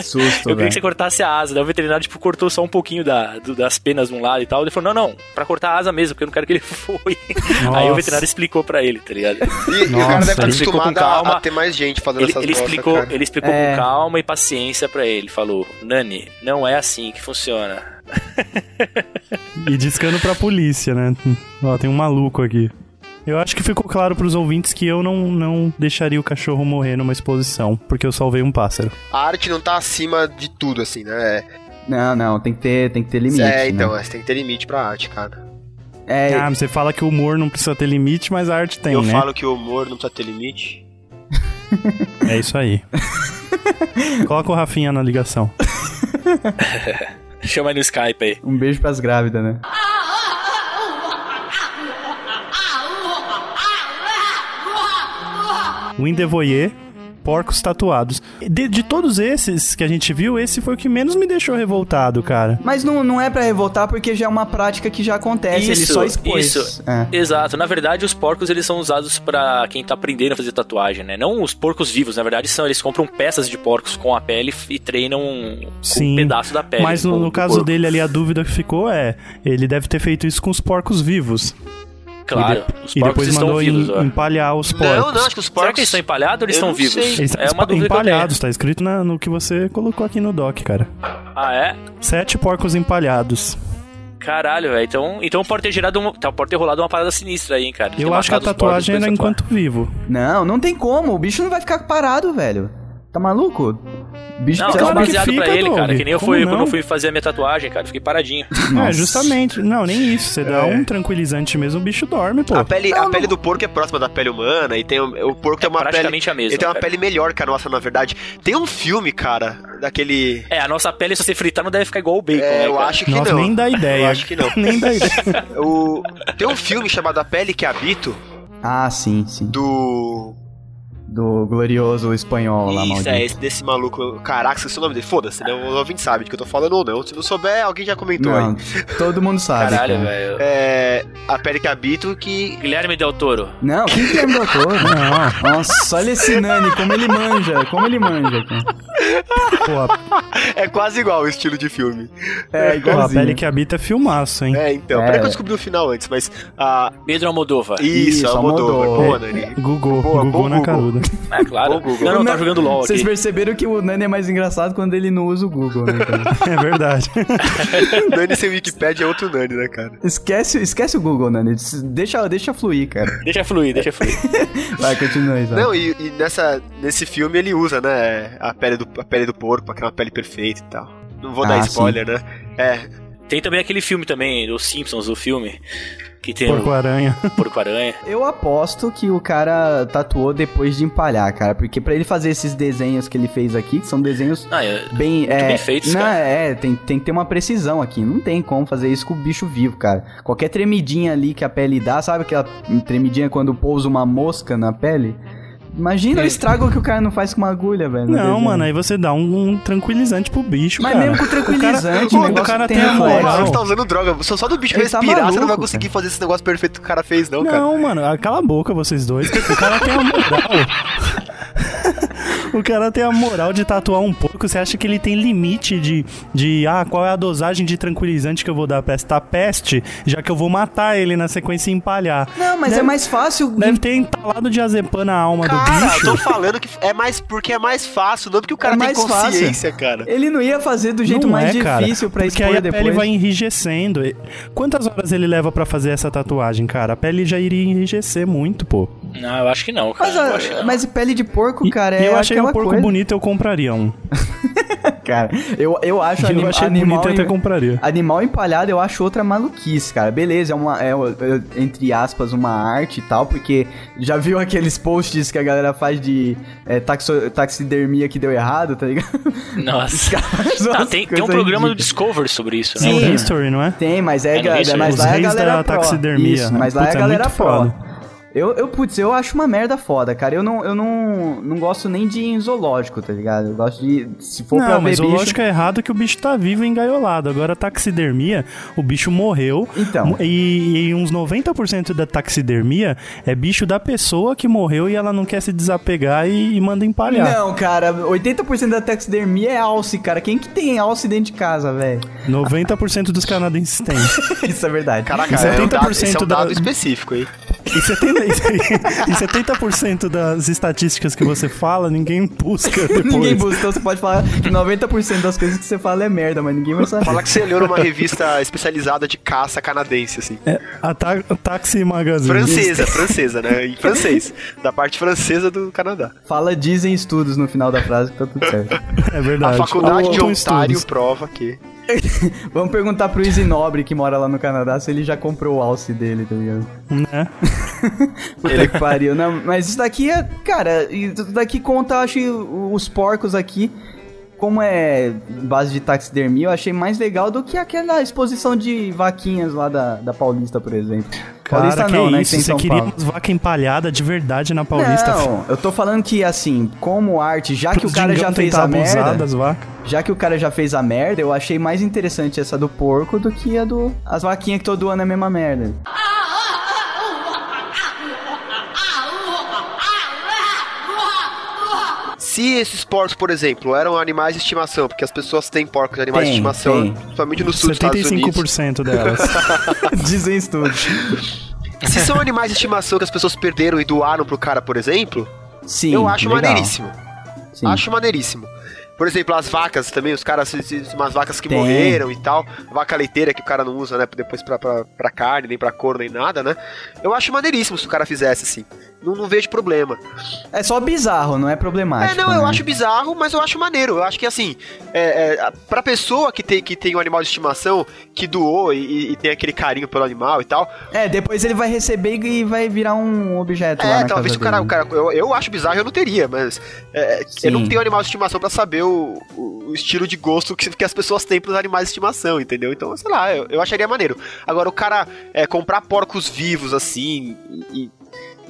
Susto, eu queria velho. que você cortasse a asa. Daí o veterinário, tipo, cortou só um pouquinho da, do- das penas de um lado e tal. Ele falou: Não, não, pra cortar a asa mesmo, porque eu não quero que ele voe. Aí o Nossa. veterinário explicou pra ele, tá ligado? E, e o Nossa, cara deve estar ele explicou com acostumado a, calma. a ter mais gente fazendo Ele, essas ele bosta, explicou, cara. ele explicou É. com calma e paciência pra ele. Falou: Nani, não é assim que funciona. E discando pra polícia, né? Ó, tem um maluco aqui. Eu acho que ficou claro pros ouvintes que eu não, não deixaria o cachorro morrer numa exposição, porque eu salvei um pássaro. A arte não tá acima de tudo, assim, né? Não, não, tem que ter, tem que ter limite. é, então, né? é, você tem que ter limite pra arte, cara. É, Ah, você fala que o humor não precisa ter limite, mas a arte tem, eu né? falo que o humor não precisa ter limite. É isso aí. Coloca o Rafinha na ligação. Chama aí no Skype aí. um beijo pras grávidas, né? Windevoyer, porcos tatuados. De, de todos esses que a gente viu, esse foi o que menos me deixou revoltado, cara. Mas não, não é pra revoltar porque já é uma prática que já acontece, ele só expôs. Isso, É. exato. Na verdade, os porcos eles são usados pra quem tá aprendendo a fazer tatuagem, né? Não os porcos vivos, na verdade, são eles compram peças de porcos com a pele e treinam Sim, um pedaço da pele. Mas no, no caso porco. dele ali, a dúvida que ficou é: ele deve ter feito isso com os porcos vivos. Claro, e, de- os e depois estão mandou vivos, em- empalhar os porcos. Não, não, acho que os porcos... Será que eles estão empalhados ou eles Eu estão vivos? sei. Eles É uma dúvida empalhados, tá escrito na- no que você colocou aqui no doc, cara. Ah, é? Sete porcos empalhados. Caralho, velho. Então, então pode ter gerado uma, tá, pode ter rolado uma parada sinistra aí, hein, cara. Eu acho que a tatuagem era enquanto vivo. Não, não tem como. O bicho não vai ficar parado, velho. Tá maluco? Bicho Não, você é claro que baseado pra ele, cara. Que nem eu Como fui não? quando eu fui fazer a minha tatuagem, cara. Fiquei paradinho. É, justamente. Não, nem isso. Você dá um tranquilizante mesmo, o bicho dorme, pô. A pele, a pele do porco é próxima da pele humana e tem o, o porco tem uma pele praticamente a mesma, Ele tem uma cara. pele melhor que a nossa, na verdade. Tem um filme, cara, daquele É, a nossa pele, se você fritar, não deve ficar igual o bacon, é, né, eu acho que Nossa, não. nem dá ideia. Eu acho que não. nem dá ideia. O, tem um filme chamado A Pele que Habito Ah, sim, sim. do Do glorioso espanhol lá, Isso, maldito. é, esse desse maluco. Caraca, esqueci o nome dele. Foda-se, né? O ouvinte sabe de que eu tô falando ou não. Se não souber, alguém já comentou Não, aí. todo mundo sabe. Caralho, cara. velho. É. A pele que habito que. Guilherme Del Toro. Não, quem que é o doutor? Não, Nossa, olha esse Nani, como ele manja, como ele manja, cara. pô, a, É quase igual o estilo de filme. É, pô, a igualzinho. pele que habita é filmaço, hein? É, então. É. Peraí que eu descobri o final antes, mas. Ah, Pedro Almodóvar. isso, Isso, Almodóvar. Almodóvar. Boa, Nani. Google, Boa, na Google. É, claro. Bom Google. Não, não, tá jogando LOL Vocês aqui. perceberam que o Nani é mais engraçado quando ele não usa o Google, né, cara? É verdade. Nani sem Wikipedia é outro Nani, né, cara? Esquece, esquece o Google, Nani. Deixa, deixa fluir, cara. Deixa fluir, deixa fluir. Vai, continua aí. Não, e, e nessa, nesse filme ele usa, né, a pele do, a pele do porco uma pele perfeita e tal. Não vou dar Ah, spoiler, né? É, Tem também aquele filme também, dos Simpsons, o filme. Que tem Porco-aranha. Porco-Aranha. Eu aposto que o cara tatuou depois de empalhar, cara. Porque pra ele fazer esses desenhos que ele fez aqui, que são desenhos Ah, é, bem. é, bem feitos, não, cara. É, tem, tem que ter uma precisão aqui. Não tem como fazer isso com o bicho vivo, cara. Qualquer tremidinha ali que a pele dá, sabe aquela tremidinha quando pousa uma mosca na pele? Imagina o estrago que o cara não faz com uma agulha, velho. Não, mano, aí você dá um, um tranquilizante pro bicho, Mas cara. mesmo com tranquilizante, o o cara, negócio o cara tem tem a moral. você tá usando droga. Só, só do bicho Ele tá respirar, você não vai maluco, conseguir cara. fazer esse negócio perfeito que o cara fez, não, cara. Não, mano, cala a boca vocês dois. O cara tem a moral. o cara tem a moral de tatuar um porco. Você acha que ele tem limite de, de ah, qual é a dosagem de tranquilizante que eu vou dar pra esta peste, já que eu vou matar ele na sequência e empalhar. Não, mas Deve- é mais fácil. Deve ter entalado de azepam na alma do Cara, eu bicho. tô falando que é mais porque é mais fácil, não porque o cara É tem mais fácil. consciência, cara. Ele não ia fazer do jeito Não mais é, cara, difícil pra porque expor aí a depois. pele vai enrijecendo. E- Quantas horas ele leva pra fazer essa tatuagem, cara? A pele já iria enrijecer muito, pô. Não, eu acho que não, cara. Mas, a- acho que não. mas pele de porco, cara, e é eu achei aquela um porco coisa. bonito, eu compraria um. Cara, eu, eu acho eu anim- achei animal... bonito, eu até compraria. Animal empalhado eu acho outra maluquice, cara. Beleza, é uma, é, é, entre aspas, uma arte e tal, porque já viu aqueles posts que a galera faz de é, taxo- taxidermia que deu errado, tá ligado? Nossa. tem, tem um programa do. Discovery sobre isso, Sim. né? É o History, não é? Tem, mas é, É History. mas Os lá é a galera da pró. taxidermia. Isso, mas lá Putz, é a é galera pró. Eu, eu, putz, eu acho uma merda foda, cara. Eu não, eu não, não gosto nem de ir em zoológico, tá ligado? Eu gosto de, se for pra Não, ver mas o bicho... lógico é errado que o bicho tá vivo e engaiolado. Agora, taxidermia, o bicho morreu. Então. E, e uns 90% da taxidermia é bicho da pessoa que morreu e ela não quer se desapegar e, e manda empalhar. Não, cara, 80% da taxidermia é alce, cara. Quem que tem alce dentro de casa, velho? 90% dos canadenses têm. Isso é verdade. Caraca, E é um dado, esse é um 70% da- dado específico, hein? E 70%, e 70% das estatísticas que você fala, ninguém busca depois. Ninguém busca, então você pode falar que 90% das coisas que você fala é merda, mas ninguém vai saber. Fala que você leu numa revista especializada de caça canadense, assim. É, a ta Taxi Magazine. Francesa, francesa, né? Em francês. Da parte francesa do Canadá. Fala dizem estudos no final da frase que tá tudo certo. É verdade. A faculdade Ou- de Ontário estudos. prova que. Vamos perguntar pro Easy Nobre, que mora lá no Canadá, se ele já comprou o alce dele, tá ligado? Né? Puta que pariu. Não, mas isso daqui é. Cara, isso daqui conta, acho, os porcos aqui. Como é base de taxidermia, eu achei mais legal do que aquela exposição de vaquinhas lá da, da Paulista, por exemplo. Cara, Paulista que não, né? isso? Você queria umas vaca empalhada de verdade na Paulista? Não, eu tô falando que assim, como arte, já que o cara já fez a merda, vacas. já que o cara já fez a merda, eu achei mais interessante essa do porco do que a do as vaquinhas que todo ano é a mesma merda. Se esses porcos, por exemplo, eram animais de estimação, porque as pessoas têm porcos de animais Tem, de estimação, tem. principalmente no sul dos Estados Unidos. 75% delas. Dizem estudos. Se são animais de estimação que as pessoas perderam e doaram pro cara, por exemplo, Sim. eu acho legal. maneiríssimo. Sim. Acho maneiríssimo. Por exemplo, as vacas também, os caras, umas vacas que Tem. morreram e tal, vaca leiteira que o cara não usa, né, depois pra, pra, pra carne, nem pra couro, nem nada, né? Eu acho maneiríssimo se o cara fizesse assim. Não, não vejo problema. É só bizarro, não é É, problemático. não, eu né? acho bizarro, mas eu acho maneiro. Eu acho que assim, é, é, pra pessoa que tem, que tem um animal de estimação, que doou e, e tem aquele carinho pelo animal e tal, É, depois ele vai receber e vai virar um objeto É, talvez o cara, o cara eu, eu acho bizarro, eu não teria, mas é, eu não tenho animal de estimação pra saber o, o- o estilo de gosto que, que as pessoas têm pros animais de estimação, entendeu? Então, sei lá, eu, eu acharia maneiro. Agora, o cara é, comprar porcos vivos assim e, e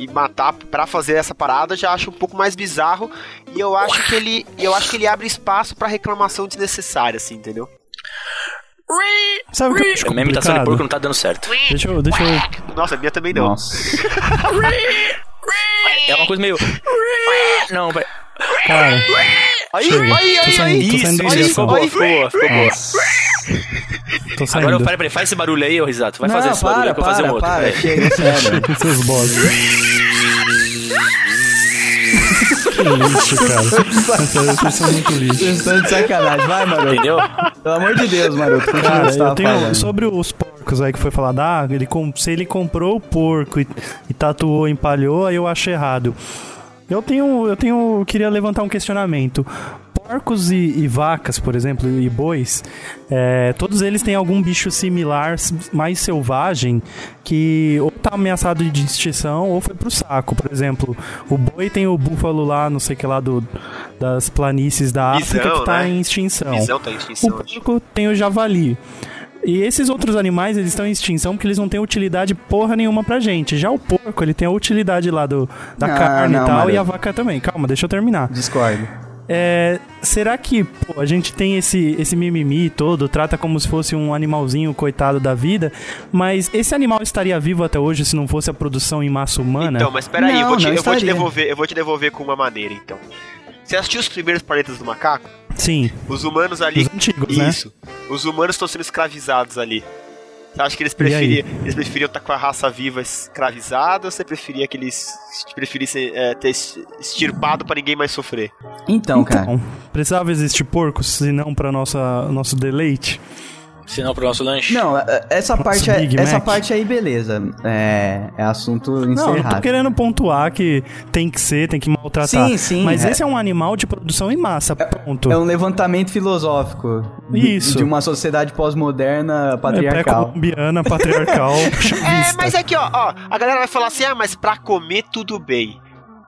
matar pra fazer essa parada já acho um pouco mais bizarro e eu acho que ele, eu acho que ele abre espaço pra reclamação desnecessária, assim, entendeu? Sabe o que eu acho A minha imitação de porco complicado? não tá dando certo. Deixa eu, deixa eu... Nossa, a minha também não. Nossa. É uma coisa meio. Não, vai. Cara, Aí, Chega. aí, aí, aí. Isso, saindo da isso, ligação. ficou boa, ficou boa, ficou boa. tô Agora, saindo. peraí, peraí, faz esse barulho aí, ô Risato. Vai não, fazer esse barulho para, aí que eu vou fazer para, um outro. para, chega, sério. Seus bosses. que lixo, cara. Vocês são muito lixo. Vocês estão de sacanagem. Vai, maroto. Entendeu? Pelo amor de Deus, maroto. Cara, eu tenho. falando. Sobre os porcos aí que foi falado, ah, ele se ele comprou o porco e, e tatuou, empalhou, aí eu acho errado. Eu tenho. Eu tenho. eu queria levantar um questionamento. Porcos e, e vacas, por exemplo, e bois, é, todos eles têm algum bicho similar, mais selvagem, que ou tá ameaçado de extinção ou foi pro saco. Por exemplo, o boi tem o búfalo lá, não sei o que lá, do, das planícies da Visão, África, que tá né? em extinção. Visão tá em O extinção. acho. porco tem o javali. E esses outros animais, eles estão em extinção porque eles não têm utilidade porra nenhuma pra gente. Já o porco, ele tem a utilidade lá do, da Ah, carne não, e tal, Maroto. e a vaca também. Calma, deixa eu terminar. Discordo. É, será que pô, a gente tem esse, esse mimimi todo, trata como se fosse um animalzinho coitado da vida, mas esse animal estaria vivo até hoje se não fosse a produção em massa humana? Então, mas peraí, eu, Não, vou te, não eu vou te devolver, eu vou te devolver com uma maneira, então. Você assistiu os primeiros planetas do macaco? Sim, Os humanos ali. os antigos, né? Isso. Os humanos estão sendo escravizados ali. Você acha que eles preferiam, eles preferiam estar com a raça viva escravizada ou você preferia que eles preferissem é, ter extirpado pra ninguém mais sofrer? Então, cara. Então, precisava existir porcos, se não pra nossa, nosso deleite? Se não pro nosso lanche. Não, é- essa parte, é- Big essa Mac. parte aí, beleza. É, é assunto Não, não tô encerrado. querendo pontuar que tem que ser, tem que maltratar. Sim, sim, Mas é. esse é um animal de produção em massa, ponto. É um levantamento filosófico. de- Isso. De uma sociedade pós-moderna É patriarcal. pré-colombiana, patriarcal, É, mas aqui, ó, ó, a galera vai falar assim, ah, mas pra comer tudo bem.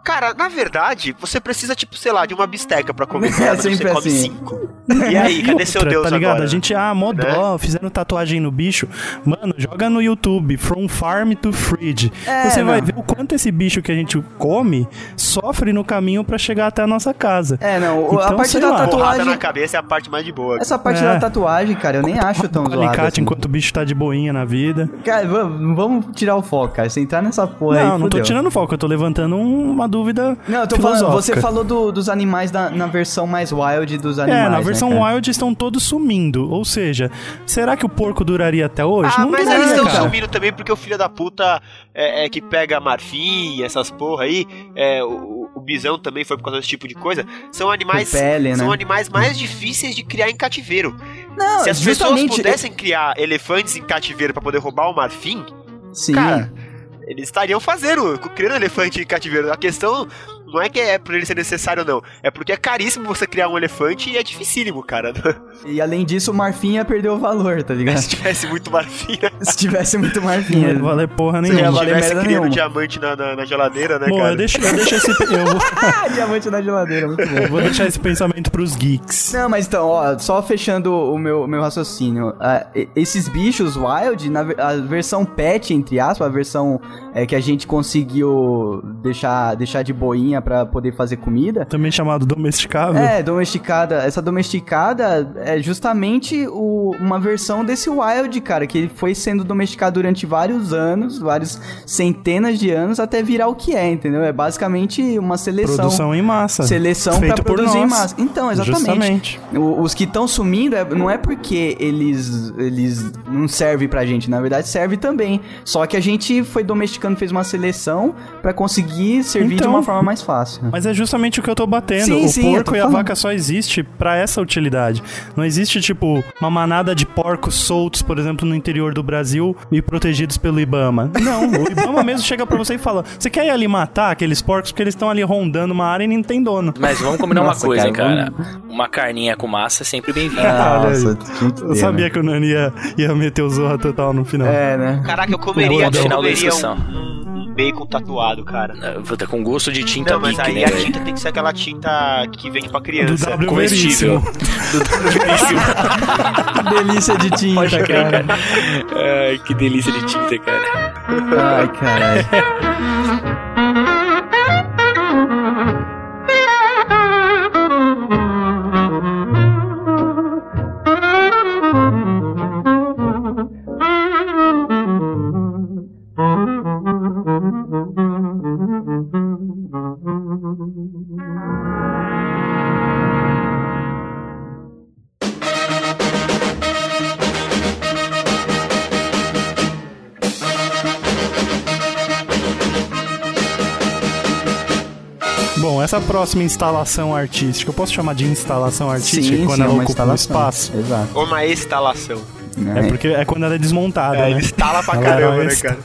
Cara, na verdade, você precisa, tipo, sei lá, de uma bisteca pra comer É merda, você come assim. cinco. E aí, cadê seu Deus tá ligado? agora? A gente, ah, mó Né? dó, fizeram tatuagem no bicho. Mano, joga no YouTube, From Farm to Fridge. É, Você vai não. ver o quanto esse bicho que a gente come sofre no caminho pra chegar até a nossa casa. É, não, o- a Então, parte sei da lá. Tatuagem. na cabeça é a parte mais de boa. Essa parte É. da tatuagem, cara, eu nem acho tão zoada. alicate assim. enquanto o bicho tá de boinha na vida. Cara, vamos, tirar o foco, cara. Se entrar nessa porra aí. não, não tô tirando foco, eu tô levantando um- uma dúvida. Não, eu tô falando, você falou do- dos animais da- na versão mais wild dos animais. É, na né, versão cara? wild estão todos sumindo. Ou seja, será que o porco duraria até hoje? Ah, não mas duraria, eles estão cara. sumindo também porque o filho da puta é, é que pega marfim, essas porra aí, é, o, o bisão também foi por causa desse tipo de coisa. São animais, pele, são né? animais mais difíceis de criar em cativeiro. Não, Se as pessoas pudessem criar elefantes em cativeiro pra poder roubar o marfim, Sim. cara, eles estariam fazendo, criando elefante em cativeiro. A questão não é que é por ele ser necessário ou não, é porque é caríssimo você criar um elefante e é dificílimo, cara. E além disso, o marfim ia perder o valor, tá ligado? Se tivesse muito marfim? Se tivesse muito marfim. Não ia valer porra nenhuma. ia Se valer tivesse merda criando nenhuma. diamante na, na, na geladeira, né, Bom, cara? eu deixo, eu deixo esse. Eu vou, diamante na geladeira, muito bom. eu vou deixar esse pensamento pros geeks. Não, mas então, ó, só fechando o meu, meu raciocínio. e- esses bichos wild, na, a versão pet, entre aspas, a versão é, que a gente conseguiu deixar, deixar de boinha pra poder fazer comida. Também chamado domesticável. É, domesticada. Essa domesticada é justamente o- uma versão desse wild, cara, que ele foi sendo domesticado durante vários anos, vários centenas de anos, até virar o que é, entendeu? É basicamente uma seleção. Produção em massa. Seleção por produzir em nós. massa. Então, exatamente. Justamente. O- os que estão sumindo é- não é porque eles, eles não servem pra gente, na verdade serve também. Só que a gente foi domesticando, fez uma seleção pra conseguir servir de Então, uma forma mais fácil. Mas é justamente o que eu tô batendo. Sim, o sim, porco e a vaca só existe pra essa utilidade. Não existe, tipo, uma manada de porcos soltos, por exemplo, no interior do Brasil e protegidos pelo Ibama. Não, o Ibama mesmo chega pra você e fala: Você quer ir ali matar aqueles porcos porque eles estão ali rondando uma área e nem tem dono. Mas vamos combinar Nossa, uma coisa, cara, cara. Uma carninha com massa é sempre bem-vinda. Ah. Nossa, que Eu sabia né? que o Nani ia, ia meter o Zorra total no final. É, né? Caraca, eu comeria, eu final da comeria um bacon tatuado, cara. Puta, com gosto de tinta Não, mas Bic, aí né, a velho? tinta tem que ser aquela tinta que vende pra Do criança. W comestível. Veríssimo. Que delícia de tinta, Pode crer, cara. cara. Ai, que delícia de tinta, cara. Ai, caralho. próxima instalação artística, eu posso chamar de instalação artística Sim, quando sim, é ela uma ocupa um instalação. espaço? Exato. Ou uma instalação. É porque é quando ela é desmontada, É, né? ele instala pra Ela caramba, era né, cara?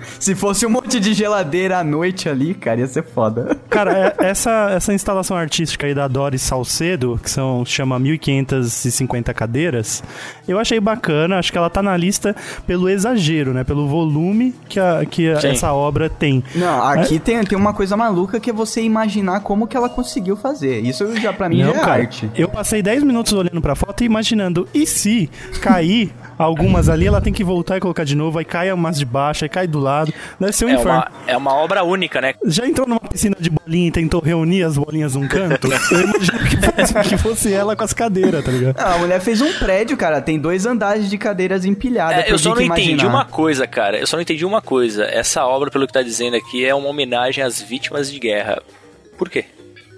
Se fosse um monte de geladeira à noite ali, cara, ia ser foda. Cara, é- essa, essa instalação artística aí da Doris Salcedo, que são, chama 1550 cadeiras, eu achei bacana, acho que ela tá na lista pelo exagero, né? Pelo volume que, a, que a- essa obra tem. Não, aqui tem, tem uma coisa maluca que é você imaginar como que ela conseguiu fazer. Isso já pra mim Não, já é cara, arte. eu passei 10 minutos olhando pra foto e imaginando, e se cair algumas ali, ela tem que voltar e colocar de novo, aí cai umas de baixo, aí cai do lado, deve ser um É inferno. uma, é uma obra única, né? Já entrou numa piscina de bolinha e tentou reunir as bolinhas num canto? Eu imagino que fosse, que fosse ela com as cadeiras, tá ligado? Ah, a mulher fez um prédio, cara. Tem dois andares de cadeiras empilhadas. É, eu só não entendi imaginar. uma coisa, cara. Eu só não entendi uma coisa. Essa obra, pelo que tá dizendo aqui, é uma homenagem às vítimas de guerra. Por quê?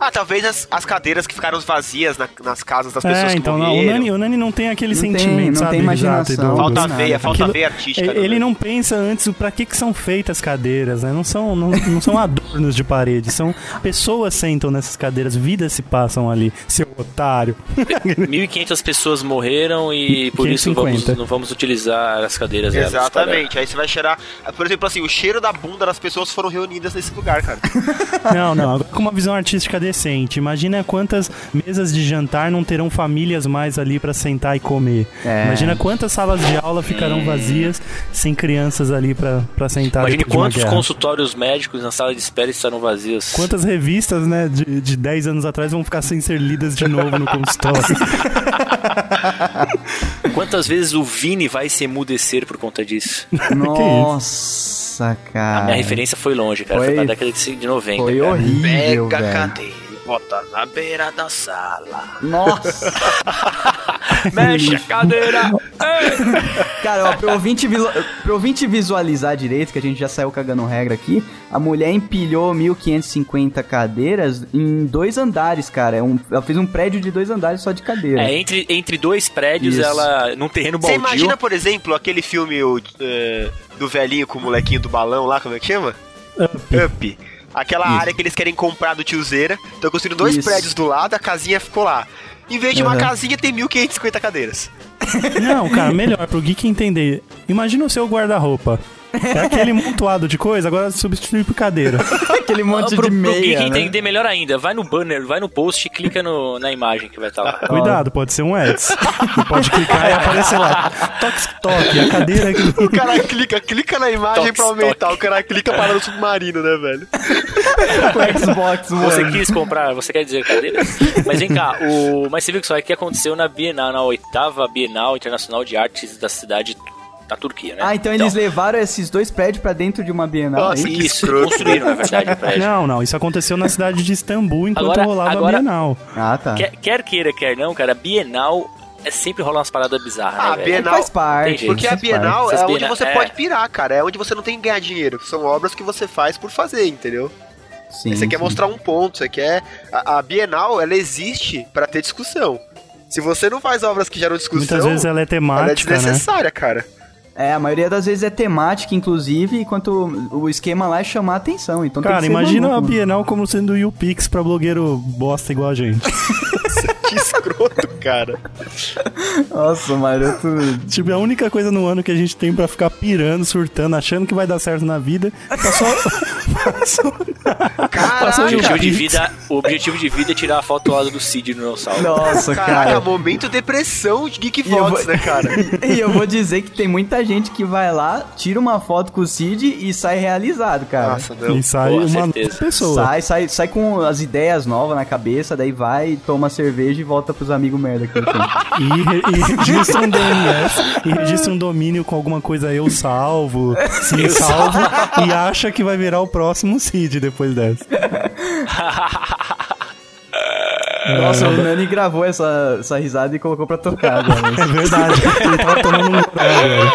Ah, talvez as, as cadeiras que ficaram vazias na- nas casas das pessoas É, que então não, o, morreram. Nani, o Nani não tem aquele Não tem, sentimento, não sabe? tem imaginação. E dor. Falta Nada. veia, falta Aquilo- veia artística. Ele né? não pensa antes o pra que, que são feitas as cadeiras, né? Não são, não, não são adornos de parede, são pessoas sentam nessas cadeiras, vidas se passam ali, seu otário. 1.500 pessoas morreram e por isso 550. vamos, não vamos utilizar as cadeiras para- Exatamente. Aí você vai cheirar. Por exemplo, assim, o cheiro da bunda das pessoas foram reunidas nesse lugar, cara. Não, não, agora com uma visão artística decente. Imagina quantas mesas de jantar não terão famílias mais ali pra sentar e comer. É. Imagina quantas salas de aula ficarão vazias sem crianças ali pra pra sentar. Imagine uma quantos consultórios médicos na sala de espera estarão vazios. Quantas revistas, né, de, de 10 anos atrás vão ficar sem ser lidas de novo no consultório? Quantas vezes o Vini vai se emudecer por conta disso? Nossa, cara. A minha referência foi longe, cara. Foi, Foi- na década de de 90. Foi cara. horrível, Pega a velho. cadeira e bota na beira da sala. Nossa. Mexe a cadeira! Cara, ó, pro, ouvinte, pro ouvinte visualizar direito, que a gente já saiu cagando regra aqui, a mulher empilhou 1.550 cadeiras em dois andares, cara. É um- ela fez um prédio de dois andares só de cadeira. É, entre, entre dois prédios, Isso. ela. num terreno Você baldio. imagina, por exemplo, aquele filme o, eh, do velhinho com o molequinho do balão lá, como é que chama? Up. Aquela Isso. área que eles querem comprar do tiozeira. Estão construindo dois Isso. prédios do lado, a casinha ficou lá. Em vez de uma Uhum. casinha, tem 1.550 cadeiras. Não, cara, melhor pro geek entender. Imagina o seu guarda-roupa. É aquele montoado de coisa, agora substitui por cadeira. Aquele monte pro, de pro meia, geek né? entender melhor ainda, vai no banner, vai no post e clica no, na imagem que vai estar lá. Cuidado, pode ser um ads. pode clicar e aparecer lá. Toque, toque, a cadeira aqui. O cara clica, clica na imagem Toque, pra aumentar. toque. O cara clica para no submarino, né, velho? O Xbox Você One. quis comprar, você quer dizer cadeira? Mas vem cá, o, mas você viu que isso aqui aconteceu na Bienal, na oitava Bienal Internacional de Artes da cidade da Turquia, né? Ah, então eles levaram esses dois prédios pra dentro de uma Bienal. Nossa, é que isso? Construíram, na verdade, o prédio. Não, não, isso aconteceu na cidade de Istambul enquanto Agora- rolava agora- a Bienal. Ah, tá. Quer, quer queira, quer não, cara, Bienal é sempre rola umas paradas bizarras, Ah, né? Bienal- Faz parte. Porque a Bienal é onde você é. pode pirar, cara. É onde você não tem que ganhar dinheiro. São obras que você faz por fazer, entendeu? Sim, você quer sim. mostrar um ponto, você quer. A, a Bienal, ela existe pra ter discussão. Se você não faz obras que geram discussão, Muitas vezes ela é ela é temática, né? desnecessária, cara. É, a maioria das vezes é temática, inclusive, enquanto o esquema lá é chamar a atenção. Então tem Cara, que ser imagina a. Bienal como sendo o YouPix pra blogueiro bosta igual a gente. Que escroto, cara. Nossa, Maroto. tipo, a única coisa no ano que a gente tem pra ficar pirando, surtando, achando que vai dar certo na vida, é só... passou- O Caraca, objetivo, de vida, o objetivo de vida é tirar a foto lá do Cid no dinossauro. Nossa, Caraca, cara. momento depressão de Geek Vox, vou- né, cara? E eu vou dizer que tem muita gente que vai lá, tira uma foto com o Cid e sai realizado, cara. Nossa, não. E sai Boa, uma pessoa. Sai, sai, sai com as ideias novas na cabeça, daí vai, toma cerveja e volta pros amigos merda que ele tem. E, e registra um DNS, e registra um domínio com alguma coisa eu salvo, sim salvo, e acha que vai virar o próximo Cid depois dessa. Nossa, o Nani gravou essa, essa risada e colocou pra tocar, É verdade, ele tava tomando um velho.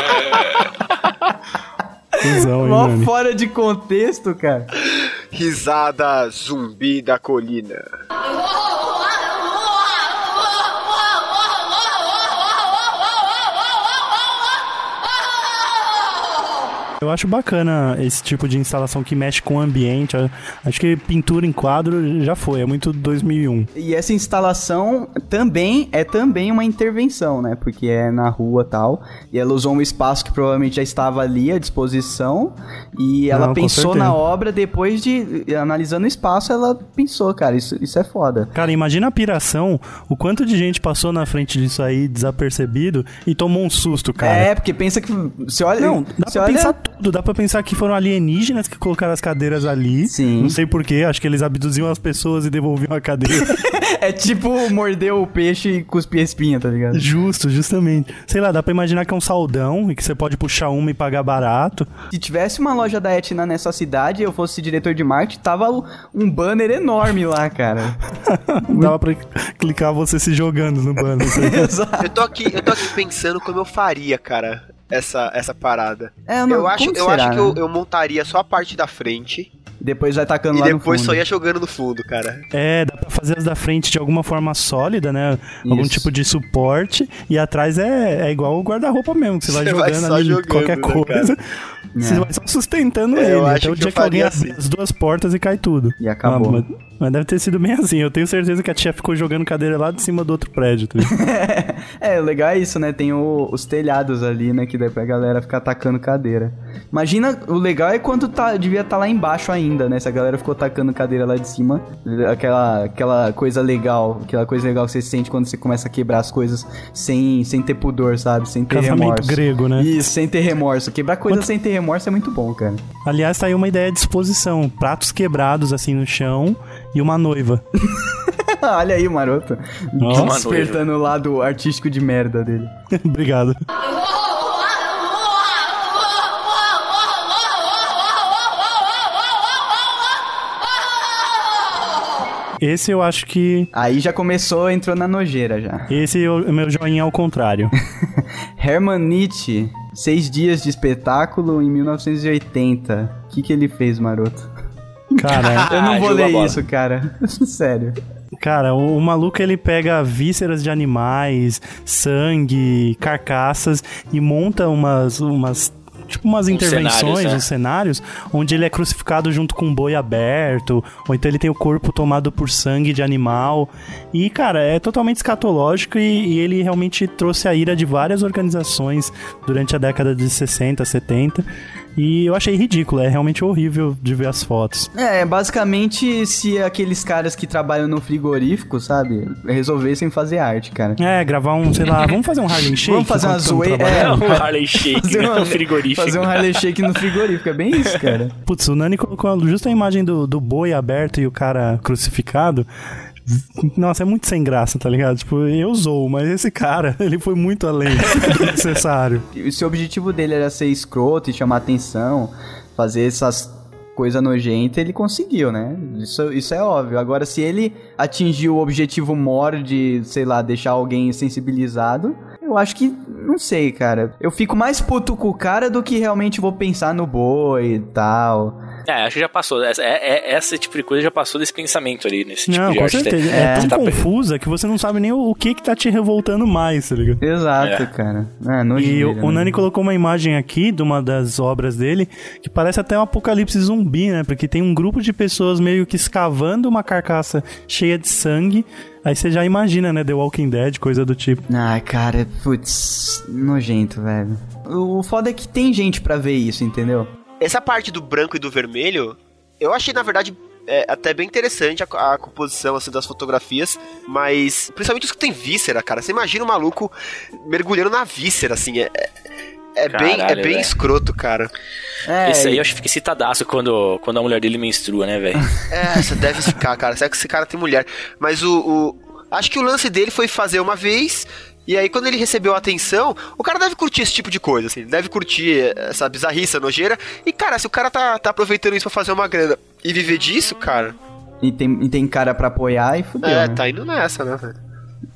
Cusão, hein, Mó fora de contexto, cara. Risada zumbi da colina. Eu acho bacana esse tipo de instalação que mexe com o ambiente. Acho que pintura em quadro já foi, é muito 2001. E essa instalação também é também uma intervenção, né? Porque é na rua e tal. E ela usou um espaço que provavelmente já estava ali à disposição. E ela Não, pensou na obra depois de. Analisando o espaço, ela pensou, cara, isso, isso é foda. Cara, imagina a piração, o quanto de gente passou na frente disso aí desapercebido e tomou um susto, cara. É, porque pensa que. Você olha. Não, dá pra olha- pensar tudo. Dá pra pensar que foram alienígenas que colocaram as cadeiras ali. Sim. Não sei porquê, acho que eles abduziam as pessoas e devolviam a cadeira. É tipo morder o peixe e cuspir a espinha, tá ligado? Justo, justamente. Sei lá, dá pra imaginar que é um saldão e que você pode puxar uma e pagar barato. Se tivesse uma loja da Etna nessa cidade e eu fosse diretor de marketing, tava um banner enorme lá, cara. Dava pra clicar você se jogando no banner. tá? Exato. Eu tô aqui, eu tô aqui pensando como eu faria, cara, essa, essa parada. É, eu não- eu acho, eu será, acho que eu, né? eu montaria só a parte da frente Depois vai tacando e lá no depois só ia jogando no fundo, cara. É, dá pra fazer as da frente de alguma forma sólida, né? Algum Isso. tipo de suporte. E atrás é, é igual o guarda-roupa mesmo, que você vai Você vai jogando só ali jogando, qualquer né, coisa. Você É. vai só sustentando É, ele. acho Até o que dia eu que alguém abrir assim. as duas portas e cai tudo. E acabou. Ah, mas, deve ter sido bem assim. Eu tenho certeza que a tia ficou jogando cadeira lá de cima do outro prédio. tá? É, o legal é isso, né? Tem o- os telhados ali, né? Que daí pra galera ficar atacando cadeira. Imagina, o legal é quando tá, devia estar lá embaixo ainda, né? Se a galera ficou atacando cadeira lá de cima. Aquela, aquela coisa legal, aquela coisa legal que você sente quando você começa a quebrar as coisas sem, sem ter pudor, sabe? Sem ter Casamento remorso. grego, né? Isso, sem ter remorso. Quebrar coisa Quanto- sem ter remorso é muito bom, cara. Aliás, tá aí uma ideia de exposição. Pratos quebrados assim no chão e uma noiva. Olha aí, maroto. Nossa. Despertando o lado artístico de merda dele. Obrigado. Esse eu acho que. Aí já começou, entrou na nojeira já. Esse é o meu joinha ao contrário. Herman Nietzsche, seis dias de espetáculo em 1980. O que, que ele fez, maroto? Cara, Eu não vou jogou a ler isso, cara. Sério. cara, o, o maluco ele pega vísceras de animais, sangue, carcaças e monta umas. umas Tipo umas intervenções, cenários, né? uns cenários, onde ele é crucificado junto com um boi aberto, ou então ele tem o corpo tomado por sangue de animal. E, cara, é totalmente escatológico e, e ele realmente trouxe a ira de várias organizações durante a década de 60, 70. E eu achei ridículo, é realmente horrível de ver as fotos. É, basicamente, se aqueles caras que trabalham no frigorífico, sabe, resolvessem fazer arte, cara. É, gravar um, sei lá, vamos fazer um Harlem Shake? Vamos fazer uma zoeira. É, o Harley Shake Fazer uma- no frigorífico. Fazer um Harley Shake no frigorífico, é bem isso, cara. Putz, o Nani colocou justo a imagem do, do boi aberto e o cara crucificado. Nossa, é muito sem graça, tá ligado? Tipo, eu sou, mas esse cara, ele foi muito além do necessário. Se o objetivo dele era ser escroto e chamar atenção, fazer essas coisas nojentas, ele conseguiu, né? Isso, isso é óbvio. Agora, se ele atingiu o objetivo mor de, sei lá, deixar alguém sensibilizado, eu acho que, não sei, cara. Eu fico mais puto com o cara do que realmente vou pensar no boi e tal. É, acho que já passou. Essa, é, é- esse tipo de coisa já passou desse pensamento ali, nesse tipo Não, de com arte. certeza. É, É. tão tá- confusa que você não sabe nem o, o que que tá te revoltando mais, tá ligado? Exato, É. cara. Ah, E nojeira, o, o né? Nani colocou uma imagem aqui de uma das obras dele que parece até um apocalipse zumbi, né? Porque tem um grupo de pessoas meio que escavando uma carcaça cheia de sangue. Aí você já imagina, né? The Walking Dead, coisa do tipo. Ai, cara, putz, nojento, velho. O foda é que tem gente pra ver isso, entendeu? Essa parte do branco e do vermelho, eu achei, na verdade, é, até bem interessante a, a composição assim, das fotografias, mas principalmente os que tem víscera, cara. Você imagina um maluco mergulhando na víscera, assim, é, é, é bem, é Caralho, bem velho. escroto, cara. É, Esse aí eu acho que fica excitadaço quando, quando a mulher dele menstrua, né, velho? É, você deve ficar, cara. Será que esse cara tem mulher? Mas o, o- Acho que o lance dele foi fazer uma vez. E aí, quando ele recebeu a atenção, o cara deve curtir esse tipo de coisa, assim. Deve curtir essa bizarrice, nojeira. E, cara, se o cara tá, tá aproveitando isso pra fazer uma grana e viver disso, cara. E tem, e tem cara pra apoiar e fudeu, é, né? tá indo nessa, né, velho?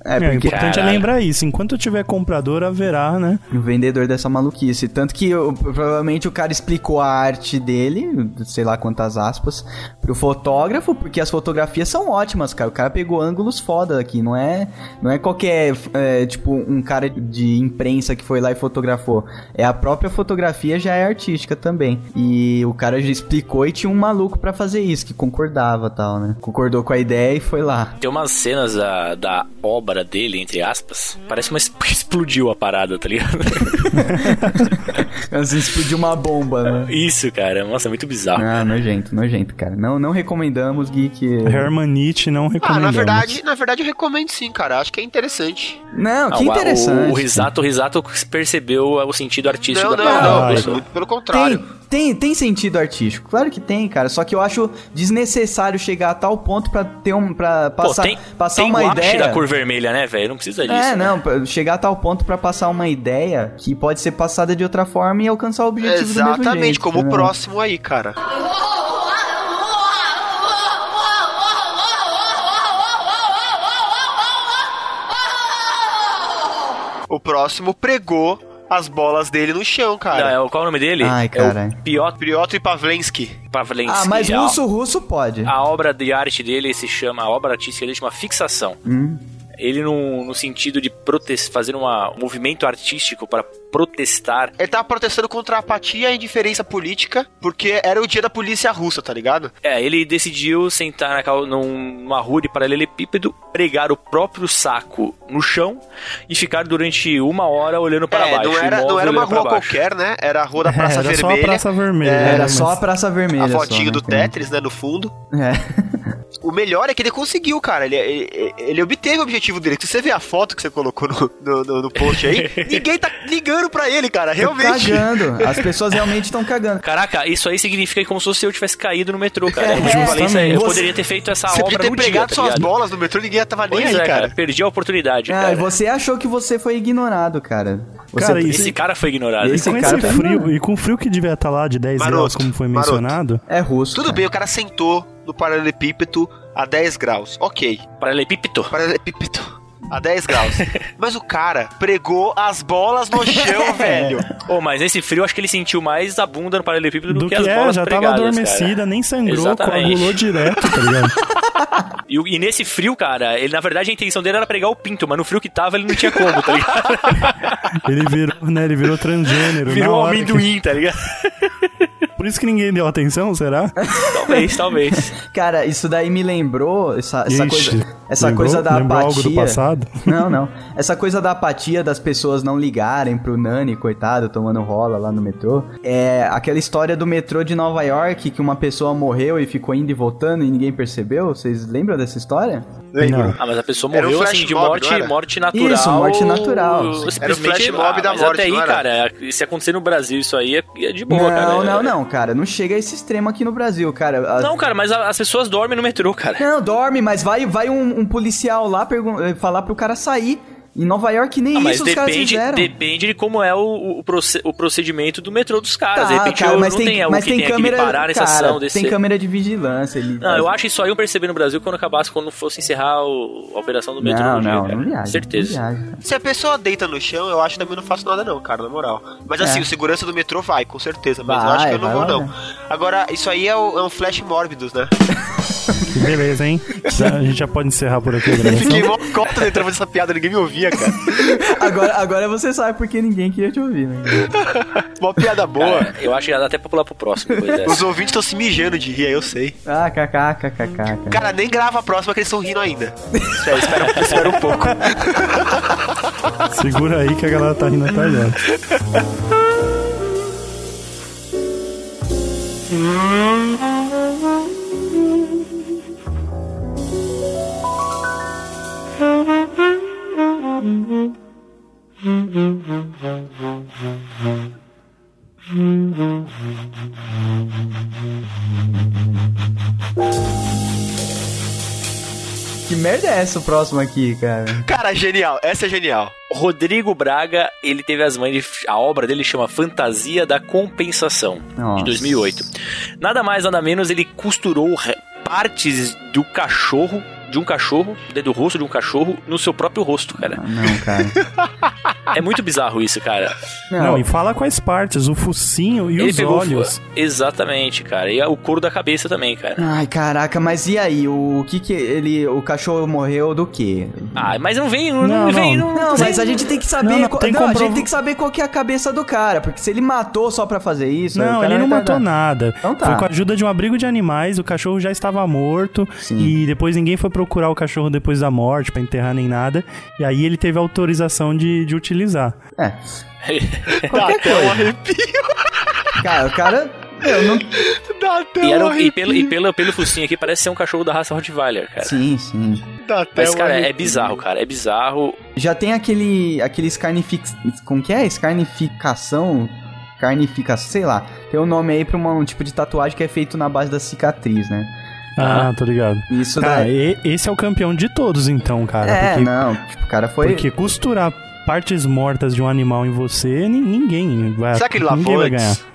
É, É, o porque importante é Caralho. lembrar isso. Enquanto tiver comprador, haverá, né? o vendedor dessa maluquice. Tanto que o- provavelmente o cara explicou a arte dele, sei lá quantas aspas, pro fotógrafo, porque as fotografias são ótimas, cara. O cara pegou ângulos foda aqui, não é, não é qualquer, é, tipo, um cara de imprensa que foi lá e fotografou. É a própria fotografia já é artística também. E o cara já explicou e tinha um maluco pra fazer isso, que concordava tal, né? Concordou com a ideia e foi lá. Tem umas cenas da, da obra dele, entre aspas. Parece uma que explodiu a parada, tá ligado? Assim, explodiu uma bomba, né? Isso, cara. Nossa, é muito bizarro. Ah, nojento, nojento, cara. Não, não recomendamos, Geek. Hermanite não Ah, recomendamos. na verdade, na verdade eu recomendo sim, cara. Acho que é interessante. Não, Não, que o- interessante. O, o Risato, o Risato percebeu o sentido artístico Não, da não, parada. não. Ai, Muito, muito pelo contrário. Tem, tem, tem sentido artístico, claro que tem, cara. Só que eu acho desnecessário chegar a tal ponto pra ter um, para Pô, passar, tem, passar tem uma ideia. da cor vermelha, né, velho? Não precisa disso. é, né? não, pra chegar a tal ponto pra passar uma ideia que pode ser passada de outra forma e alcançar o objetivo do mesmo Exatamente, jeito, como o entendeu? próximo aí, cara. O próximo pregou as bolas dele no chão, Não, cara. é o- qual é o nome dele? Ai, é caralho. o Piotr Piotr Pavlensky. Pavlensky. Ah, mas A- russo, russo pode. A obra de arte dele se chama, a obra artística dele se chama Fixação. Hum. Ele no, no sentido de fazer um movimento artístico para protestar. Ele tava protestando contra a apatia e a indiferença política, porque era o dia da polícia russa, tá ligado? É, ele decidiu sentar na, cal- numa rua de paralelepípedo, pregar o próprio saco no chão e ficar durante uma hora olhando para é, baixo. não era, não era uma rua qualquer, né? Era a rua da Praça era só a Vermelha. Praça Vermelha. É, Era mas- só a Praça Vermelha. A só, fotinho né, do? Tetris, né, no fundo. É. O melhor é que ele conseguiu, cara. Ele, ele, ele obteve o objetivo dele. Se você ver a foto que você colocou no, no, no- no post aí, ninguém tá ligando pra ele, cara. Realmente. Cagando. As pessoas realmente estão cagando. Caraca, isso aí significa como se eu tivesse caído no metrô, cara. É, eu, falei isso aí, eu poderia ter feito essa Você obra podia ter no dia, pregado tá suas ligado? bolas no metrô, ninguém tava nem Pois aí, é, cara. cara. Perdi a oportunidade, Ah, cara. e você achou que você foi ignorado, cara. Você- Cara, isso- Esse cara foi ignorado. E Esse com cara esse tá frio, e com o frio que devia estar lá de 10 Maroto, graus, como foi maroto. mencionado, É russo. Tudo cara. bem, o cara sentou no paralelepípedo a 10 graus. Ok. Paralelepípedo. Paralelepípedo a 10 graus. Mas o cara pregou as bolas no chão, velho. Oh, mas nesse frio, acho que ele sentiu mais a bunda no paralelepípedo do, do que, que as é, bolas já tava pregadas, adormecida, cara. nem sangrou, Exatamente. coagulou direto, tá ligado? E, e nesse frio, cara, ele na verdade a intenção dele era pregar o pinto, mas no frio que tava ele não tinha como, tá ligado? Ele virou, né, ele virou transgênero. Virou na um hora que- amendoim, tá ligado? Por isso que ninguém deu atenção, será? talvez, talvez. Cara, isso daí me lembrou essa, essa Ixi, coisa, essa lembrou? coisa da Lembrou apatia. algo do passado? Não, não. Essa coisa da apatia das pessoas não ligarem pro Nani, coitado, tomando rola lá no metrô. É aquela história do metrô de Nova York que uma pessoa morreu e ficou indo e voltando e ninguém percebeu. Vocês lembram dessa história? Lembro. Ah, mas a pessoa um morreu flash assim de morte, não morte natural. Isso, morte natural. Simplesmente, Era o flash mob ah, da mas morte, Até aí, não cara, se acontecer no Brasil isso aí, é, é de boa, não, cara. não, não, cara. Não chega a esse extremo aqui no Brasil, cara. Não, cara, mas a- as pessoas dormem no metrô, cara. Não, dorme, mas vai, vai um, um policial lá eh, falar pro cara sair. Em Nova York nem Ah, isso os caras depende, fizeram. depende de como é o, o, proce- o procedimento do metrô dos caras. Tá, de repente cara, eu mas não tem, tem algo mas que tem tem câmera, parar na estação, descer. tem câmera de vigilância ali. Não, eu acho que só iam perceber no Brasil quando acabasse, quando fosse encerrar o- a operação do metrô. Não, dia, não, cara. não viaja. Certeza. Não viaja. Se a pessoa deita no chão, eu acho que também não faço nada não, cara, na moral. Mas assim, É. o segurança do metrô vai, com certeza, mas eu Vai, acho que eu não vou não. né? Agora, isso aí é, o- é um flash mórbidos, né? Que beleza, hein? Já- a gente já pode encerrar por aqui a gravação. Fiquei mó cota tentando fazer essa piada, ninguém me ouvia, cara. Agora, agora você sabe porque ninguém queria te ouvir, né? Mó piada boa. Cara, eu acho que já dá até pra pular pro próximo dessa. Os ouvintes estão se mijando de rir, aí eu sei. Ah, kkk, kkk. Cara, nem grava a próxima que eles estão rindo ainda. Espera, espera, espera um pouco. Segura aí que a galera tá rindo atrás dela. Que merda é essa o próximo aqui, cara? Cara, genial. Essa é genial. Rodrigo Braga, ele teve as mães de. A obra dele chama Fantasia da Compensação, Nossa. de 2008. Nada mais, nada menos, ele costurou partes do cachorro, de um cachorro, do rosto de um cachorro, no seu próprio rosto, cara. Ah, Não, cara. É muito bizarro isso, cara. Não, e fala quais partes, o focinho e ele os pegou. olhos. Exatamente, cara. E o couro da cabeça também, cara. Ai, caraca, mas e aí? O que que ele. O cachorro morreu do quê? Ah, mas não vem. Não, Não, vem. não. Não, mas a gente tem que saber. Não, não, tem não, a comprov- gente tem que saber qual que é a cabeça do cara. Porque se ele matou só pra fazer isso. Não, ele não vai matou nada. Então tá. Foi com a ajuda de um abrigo de animais, o cachorro já estava morto Sim. e depois ninguém foi procurar o cachorro depois da morte pra enterrar nem nada. E aí ele teve autorização de, de utilizar. É. Qualquer coisa. Cara, o cara. Eu não. Dá até E, era, um um- e, pelo, e arrepio. pelo, pelo focinho aqui parece ser um cachorro da raça Rottweiler, cara. Sim, sim. Dá até Mas, um cara, é arrepio. bizarro, cara. É bizarro. Já tem aquele. aquele escarnifix. Como que é? Escarnificação? Carnificação, sei lá. Tem um nome aí pra uma- um tipo de tatuagem que é feito na base da cicatriz, né? Ah, tô ligado. Isso Cara, daí. e- esse é o campeão de todos, então, cara. É, porque, não. Tipo, o cara foi. porque costurar partes mortas de um animal em você, ni- ninguém vai, Será que ele ninguém lavou vai ganhar. antes?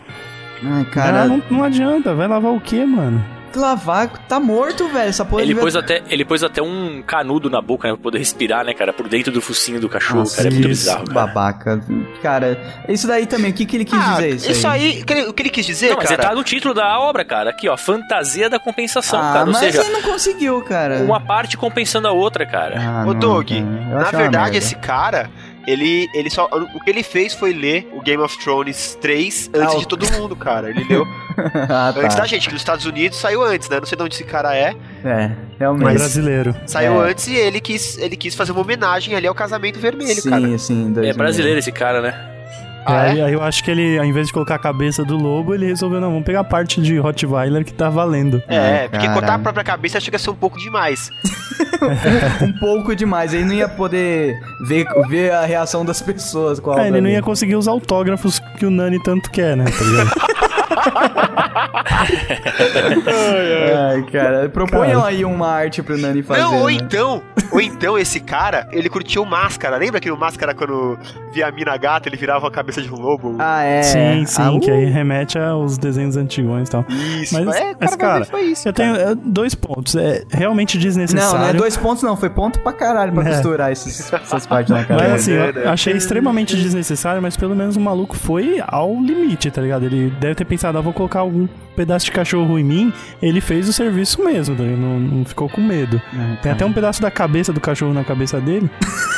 Ai, Cara, cara. não, não adianta, vai lavar o quê, mano? Lavar. Tá morto, velho. Essa porra Ele pôs, até, ele pôs até um canudo na boca, né? Pra poder respirar, né, cara? Por dentro do focinho do cachorro, Nossa, cara. É muito bizarro, cara. Babaca. Cara, isso daí também. O que, que ele quis Ah, dizer? Isso, isso aí. aí, o que ele- o que ele quis dizer, Não, mas cara? você tá no título da obra, cara. Aqui, ó. Fantasia da compensação, Ah, cara. Ou mas seja, ele não conseguiu, cara. uma parte compensando a outra, cara. Ah, Ô, não, Doug, na verdade, esse cara, ele, ele só. O que ele fez foi ler o Game of Thrones 3 antes Ah, de todo mundo, cara. Ele leu ah, antes da tá. gente, que nos Estados Unidos saiu antes, né? Não sei de onde esse cara é. É, Mas realmente. brasileiro. Saiu É. antes e ele quis, ele quis fazer uma homenagem ali ao casamento vermelho, sim, cara. sim. É brasileiro esse cara, né? Ah, É, é? aí, aí eu acho que ele, ao invés de colocar a cabeça do lobo, ele resolveu, não, vamos pegar a parte de Rottweiler que tá valendo. É, Ai, porque caralho. cortar a própria cabeça chega a ser um pouco demais. um pouco demais. Ele não ia poder ver, ver a reação das pessoas com a É, ele não ia conseguir os autógrafos que o Nani tanto quer, né? Tá ligado? Ai, cara. Proponham Cara. aí uma arte pro Nani fazer. Não, ou né? então, ou então esse cara, ele curtiu Máscara. Lembra aquele Máscara quando via a mina gata, ele virava a cabeça de um lobo? Ah, é. sim, sim, Ah, que uh, aí remete aos desenhos antigões e tal. Isso, Mas, é, mas, cara, cara, mas foi isso. eu tenho é, dois pontos. É realmente Não, desnecessário. não é dois pontos, não. Foi ponto pra caralho pra É. costurar esses, essas partes na cara. Mas assim, né, eu né? achei extremamente desnecessário, mas pelo menos o maluco foi ao limite, tá ligado? Ele deve ter pensado, ah, vou colocar algum pedaço de cachorro em mim. Ele fez o serviço mesmo, tá não, não ficou com medo. Ai, Tem até um pedaço da cabeça do cachorro na cabeça dele.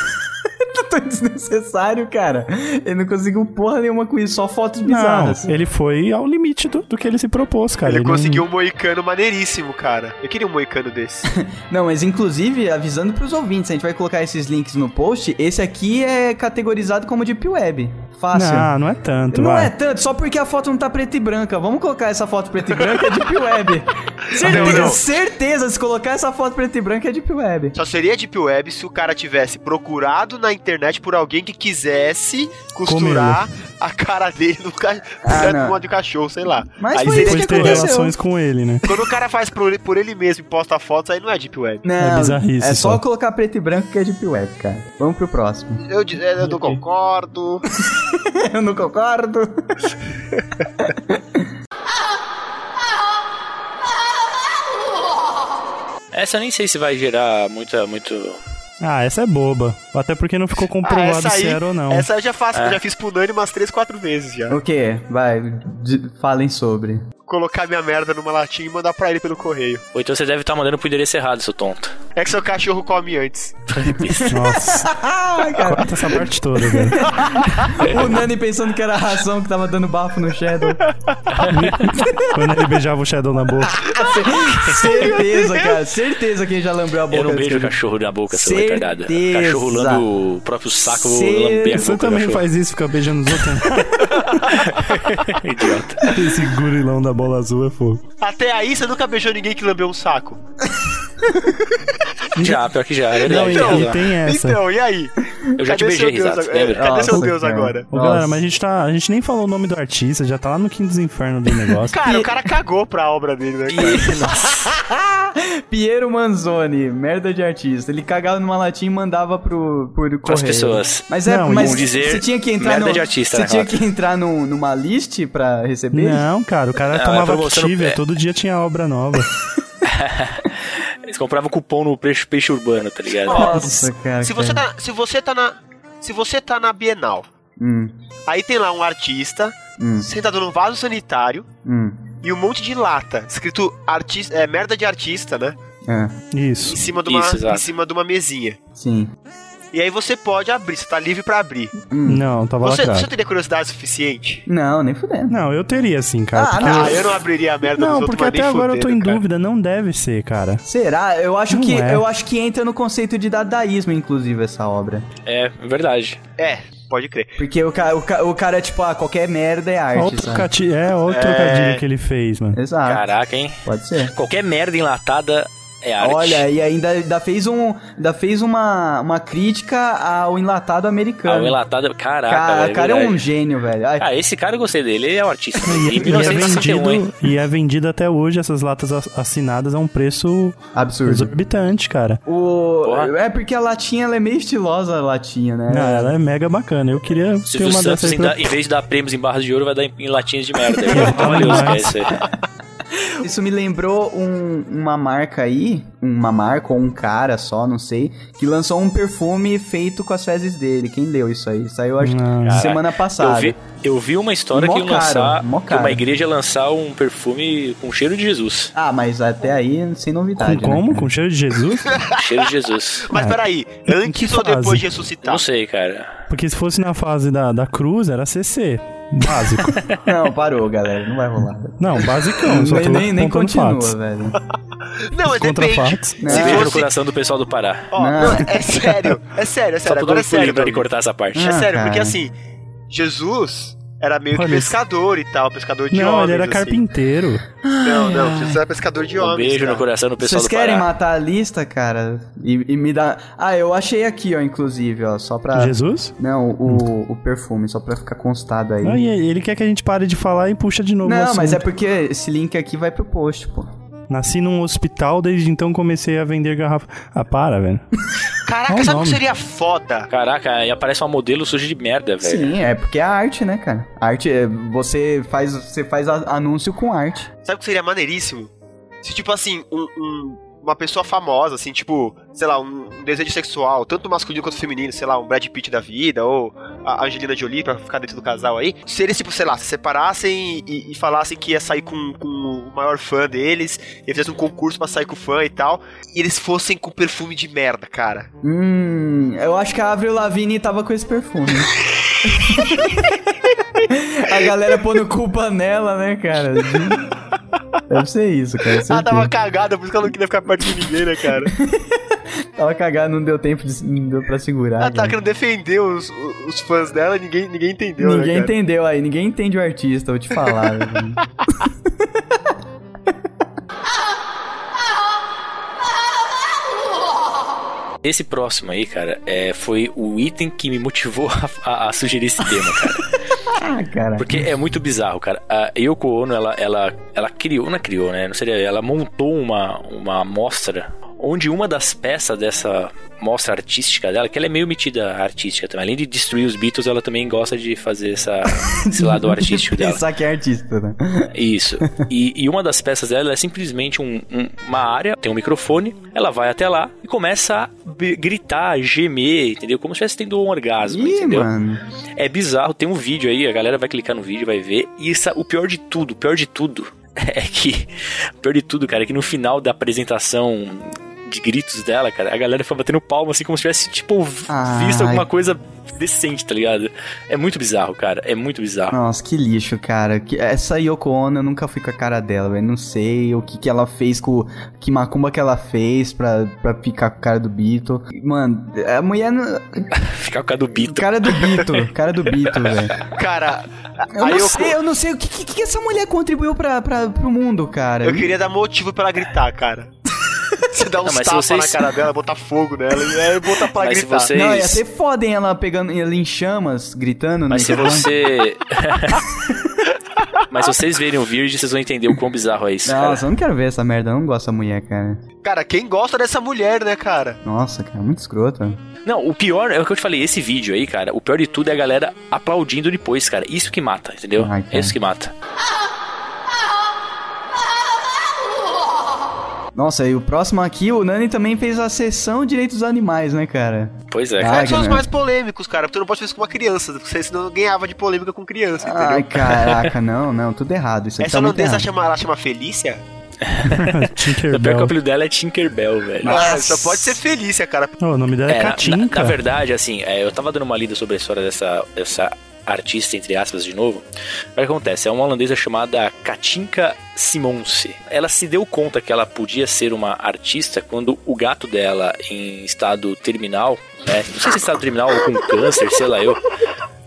tão desnecessário, cara. Ele não conseguiu porra nenhuma com isso, só fotos Não, bizarras. ele foi ao limite do, do que ele se propôs, cara. Ele não- conseguiu um moicano maneiríssimo, cara. Eu queria um moicano desse. Não, mas inclusive, avisando pros ouvintes, a gente vai colocar esses links no post. Esse aqui é categorizado como Deep Web. Fácil. Não, não é tanto, Não vai. é tanto, só porque a foto não tá preta e branca. Vamos colocar essa foto preta e branca é Deep Web. Certeza, Não, não. certeza, se colocar essa foto preto e branco é Deep Web. Só seria Deep Web se o cara tivesse procurado na internet por alguém que quisesse costurar a cara dele no, ca... Ah, de cachorro, sei lá. Mas Aí foi isso Depois que ter aconteceu. relações com ele, né? Quando o cara faz por, por ele mesmo e posta fotos, aí não é Deep Web. Não, bizarrice é só, só. colocar preto e branco que é Deep Web, cara. Vamos pro próximo. Eu, di- eu não concordo. Eu não concordo. Essa eu nem sei se vai gerar muita, muito. Ah, essa é boba. Até porque não ficou Ah, comprovado essa aí, se era ou não. essa eu já faço, É. eu já fiz pro Nani umas 3, 4 vezes já. O que? Vai, de- falem sobre. Colocar minha merda numa latinha e mandar pra ele pelo correio. Ou então você deve estar mandando pro endereço errado, seu tonto. É que seu cachorro come antes. Nossa, Ai, cara. corta essa parte toda, velho. o Nani pensando que era a ração que tava dando bafo no Shadow. Quando ele beijava o Shadow na boca. certeza, cara. Certeza que ele já lambeu a boca. Eu não beijo o cachorro na boca, seu retardado. Cachorro lambe o próprio saco, Certeza. lamber a Você também faz isso, fica beijando os outros. Idiota. Esse gurilão da bola azul é fogo. Até aí você nunca beijou ninguém que lambeu um saco. Já, pior que já, é Não, verdade. e, tem e essa. Então, e aí? Eu já te Cadê beijei, seu Deus Risato, agora? lembra? Cadê seu Deus cara. agora? Ô, galera, mas a gente, tá, a gente nem falou o nome do artista, já tá lá no quinto dos infernos do negócio. Cara, o cara cagou pra obra dele, né? Piero Manzoni, merda de artista. Ele cagava numa latinha e mandava pro, pro correio. Pras pessoas. Mas é, Não, mas vamos dizer, você tinha que entrar merda no, de artista, Você né, tinha que entrar num- numa list pra receber? Não, cara, o cara Não, é tomava Activia, pé. todo dia tinha obra nova. Eles compravam cupom no peixe, peixe urbano, tá ligado? Nossa, cara. Se você, cara. tá, se você tá na. Se você tá na Bienal, Hum, aí tem lá um artista hum, sentado num vaso sanitário hum. e um monte de lata, escrito artista, é, merda de artista, né? É, Em Isso. cima de uma, Isso, em cima de uma mesinha. sim. E aí você pode abrir, você tá livre pra abrir. Hum. Não, tava Você, lacrado. você teria curiosidade suficiente? Não, nem fudendo. Não, eu teria sim, cara. Ah, não, Ah, eu- eu não abriria a merda Não, porque até agora eu tô em fudendo, cara. dúvida, não deve ser, cara. Será? Eu acho Não que é. eu acho que entra no conceito de dadaísmo, inclusive, essa obra. É, verdade. É, pode crer. Porque o, ca, o, ca, o cara é tipo, ah, qualquer merda é arte, Outro cati... É, outro É. trocadilho que ele fez, mano. Exato. Caraca, hein? Pode ser. Qualquer merda enlatada é arte. Olha, e ainda, ainda fez, um, ainda fez uma, uma crítica ao enlatado Ah, americano. o enlatado. Caraca, Ca- velho, cara é um gênio, velho. Ai, Ah, esse cara eu gostei dele, ele é um artista. E, Em e é 1961, hein? vendido, e é vendido até hoje essas latas assinadas a um preço absurdo. exorbitante, cara. O... Porra. É porque a latinha ela é meio estilosa, a latinha, né? Ah, ela é mega bacana. Eu queria ter Silvio uma Santos, dessas pra... em vez de dar prêmios em barras de ouro, vai dar em, em latinhas de merda. É que é isso aí. Isso me lembrou um- uma marca aí, uma marca ou um cara só, não sei, que lançou um perfume feito com as fezes dele. Quem leu isso aí? Saiu acho Não. semana passada. Eu vi, eu vi uma história que, lançar, que uma igreja ia lançar um perfume com cheiro de Jesus. Ah, mas até aí sem Com novidade. como? Né? Com cheiro de Jesus? Cheiro de Jesus. Mas Ah, peraí, antes ou depois de ressuscitar? não sei, cara. Porque se fosse na fase da, da cruz, era CC. Básico. Não, parou, galera. Não vai rolar. Não, basicão. Só nem nem, nem continua, fatos. velho. Não, Contra depende. fatos. Não. Se Beijo no coração do pessoal do Pará. Ó, Não. não, é sério, é sério, é Só sério. todo Agora é sério, de Doug. cortar essa parte. É Ah, sério, cara. porque assim, Jesus era meio que Olha isso. pescador e tal, pescador de Não, homens. ele era assim. carpinteiro. Não, não, Jesus era pescador de Um homens. beijo no cara. coração do pessoal Vocês do querem Pará. matar a lista, cara? E, e me dá. Ah, eu achei aqui, ó, inclusive, ó, só pra. Jesus? Não, o, o perfume, só pra ficar constado aí. Não, e ele quer que a gente pare de falar e puxa de novo o Não, mas é porque esse link aqui vai pro post, pô. Nasci num hospital, desde então comecei a vender garrafa. Ah, para, velho. Caraca, sabe o que seria foda? Caraca, aí aparece uma modelo suja de merda, velho. Sim, é porque é arte, né, cara? Arte, é, você faz, você faz a- anúncio com arte. Sabe o que seria maneiríssimo? Se, tipo assim, um- um- uma pessoa famosa, assim, tipo, sei lá, um, desejo sexual, tanto masculino quanto feminino, sei lá, um Brad Pitt da vida, ou a Angelina Jolie, pra ficar dentro do casal aí, se eles, tipo, sei lá, se separassem e, e falassem que ia sair com, com o maior fã deles, e fizessem um concurso pra sair com o fã e tal, e eles fossem com perfume de merda, cara. Hum, eu acho que a Avril Lavigne tava com esse perfume. a galera pondo culpa nela, né, cara? Deve ser isso, cara. Ah, tava cagada, por isso que ela não queria ficar perto de ninguém, né, cara? tava cagada, não deu tempo, de, não deu pra segurar. Ah, tá, ela tava querendo defender os, os fãs dela ninguém, ninguém entendeu, né, Ninguém né, entendeu aí, ninguém entende o artista, vou te falar. Esse próximo aí, cara, é, foi o item que me motivou a, a, a sugerir esse tema, cara. Ah, cara. Porque é muito bizarro, cara. A Yoko Ono, ela, ela, ela criou, não é criou, né? Não seria, ela montou uma, uma amostra onde uma das peças dessa mostra artística dela, que ela é meio metida artística também. Além de destruir os Beatles, ela também gosta de fazer essa, esse lado artístico dela. Pensar que é artista, né? Isso. E, e uma das peças dela é simplesmente um- um- uma área, tem um microfone, ela vai até lá e começa a gritar, gemer, entendeu? Como se estivesse tendo um orgasmo, Ih, entendeu? mano. É bizarro, tem um vídeo aí, a galera vai clicar no vídeo e vai ver. E isso, o pior de tudo, o pior de tudo é que. Pior de tudo, cara, é que no final da apresentação de gritos dela, cara, a galera foi batendo palma assim como se tivesse, tipo, Ai. visto alguma coisa decente, tá ligado? É muito bizarro, cara. É muito bizarro. Nossa, que lixo, cara. Que- Essa Yoko Ono, eu nunca fui com a cara dela, velho. Não sei o que, que ela fez com. Que macumba que ela fez pra, pra ficar com a cara do Beatle. Mano, a mulher. não- Ficar com a cara do Bito. Cara do Beatle. Cara do Beatle, velho. Cara, Eu não Yoko- sei, eu não sei. O que, que, que essa mulher contribuiu pra, pra, pro mundo, cara? eu queria dar motivo pra ela gritar, cara. Você dá uns Não, mas se tapas vocês- na cara dela, botar fogo nela e aí botar pra Mas gritar. vocês- Não, ia ser foda, hein, ela pegando ela em chamas, gritando Mas se você. Mas se vocês verem o vídeo, vocês vão entender o quão bizarro é isso, cara. Nossa, eu não quero ver essa merda, eu não gosto dessa mulher, cara. Cara, quem gosta dessa mulher, né, cara? Nossa, cara, muito escroto. Não, o pior é o que eu te falei, esse vídeo aí, cara, o pior de tudo é a galera aplaudindo depois, cara. Isso que mata, entendeu? Ai, cara. É isso que mata. Nossa, e o próximo aqui, o Nani também fez a sessão Direitos dos Animais, né, cara? Pois é, Ah, cara. São os né? mais polêmicos, cara? Porque tu não pode fazer isso com uma criança, porque senão ganhava de polêmica com criança, entendeu? Ai, caraca, não, não, tudo errado. Isso aqui Essa tá holandesa chama, ela chama Felícia? O pior que o Tinkerbell. apelido dela é Tinkerbell, velho. Ah, só pode ser Felícia, cara. Oh, o nome dela é, É, Katinka. Na, na verdade, assim, é, eu tava dando uma lida sobre a história dessa, dessa artista, entre aspas, de novo. O que acontece? É uma holandesa chamada Katinka Simonse. Ela se deu conta que ela podia ser uma artista quando o gato dela, em estado terminal, né? Não sei se estado terminal ou com câncer, sei lá eu.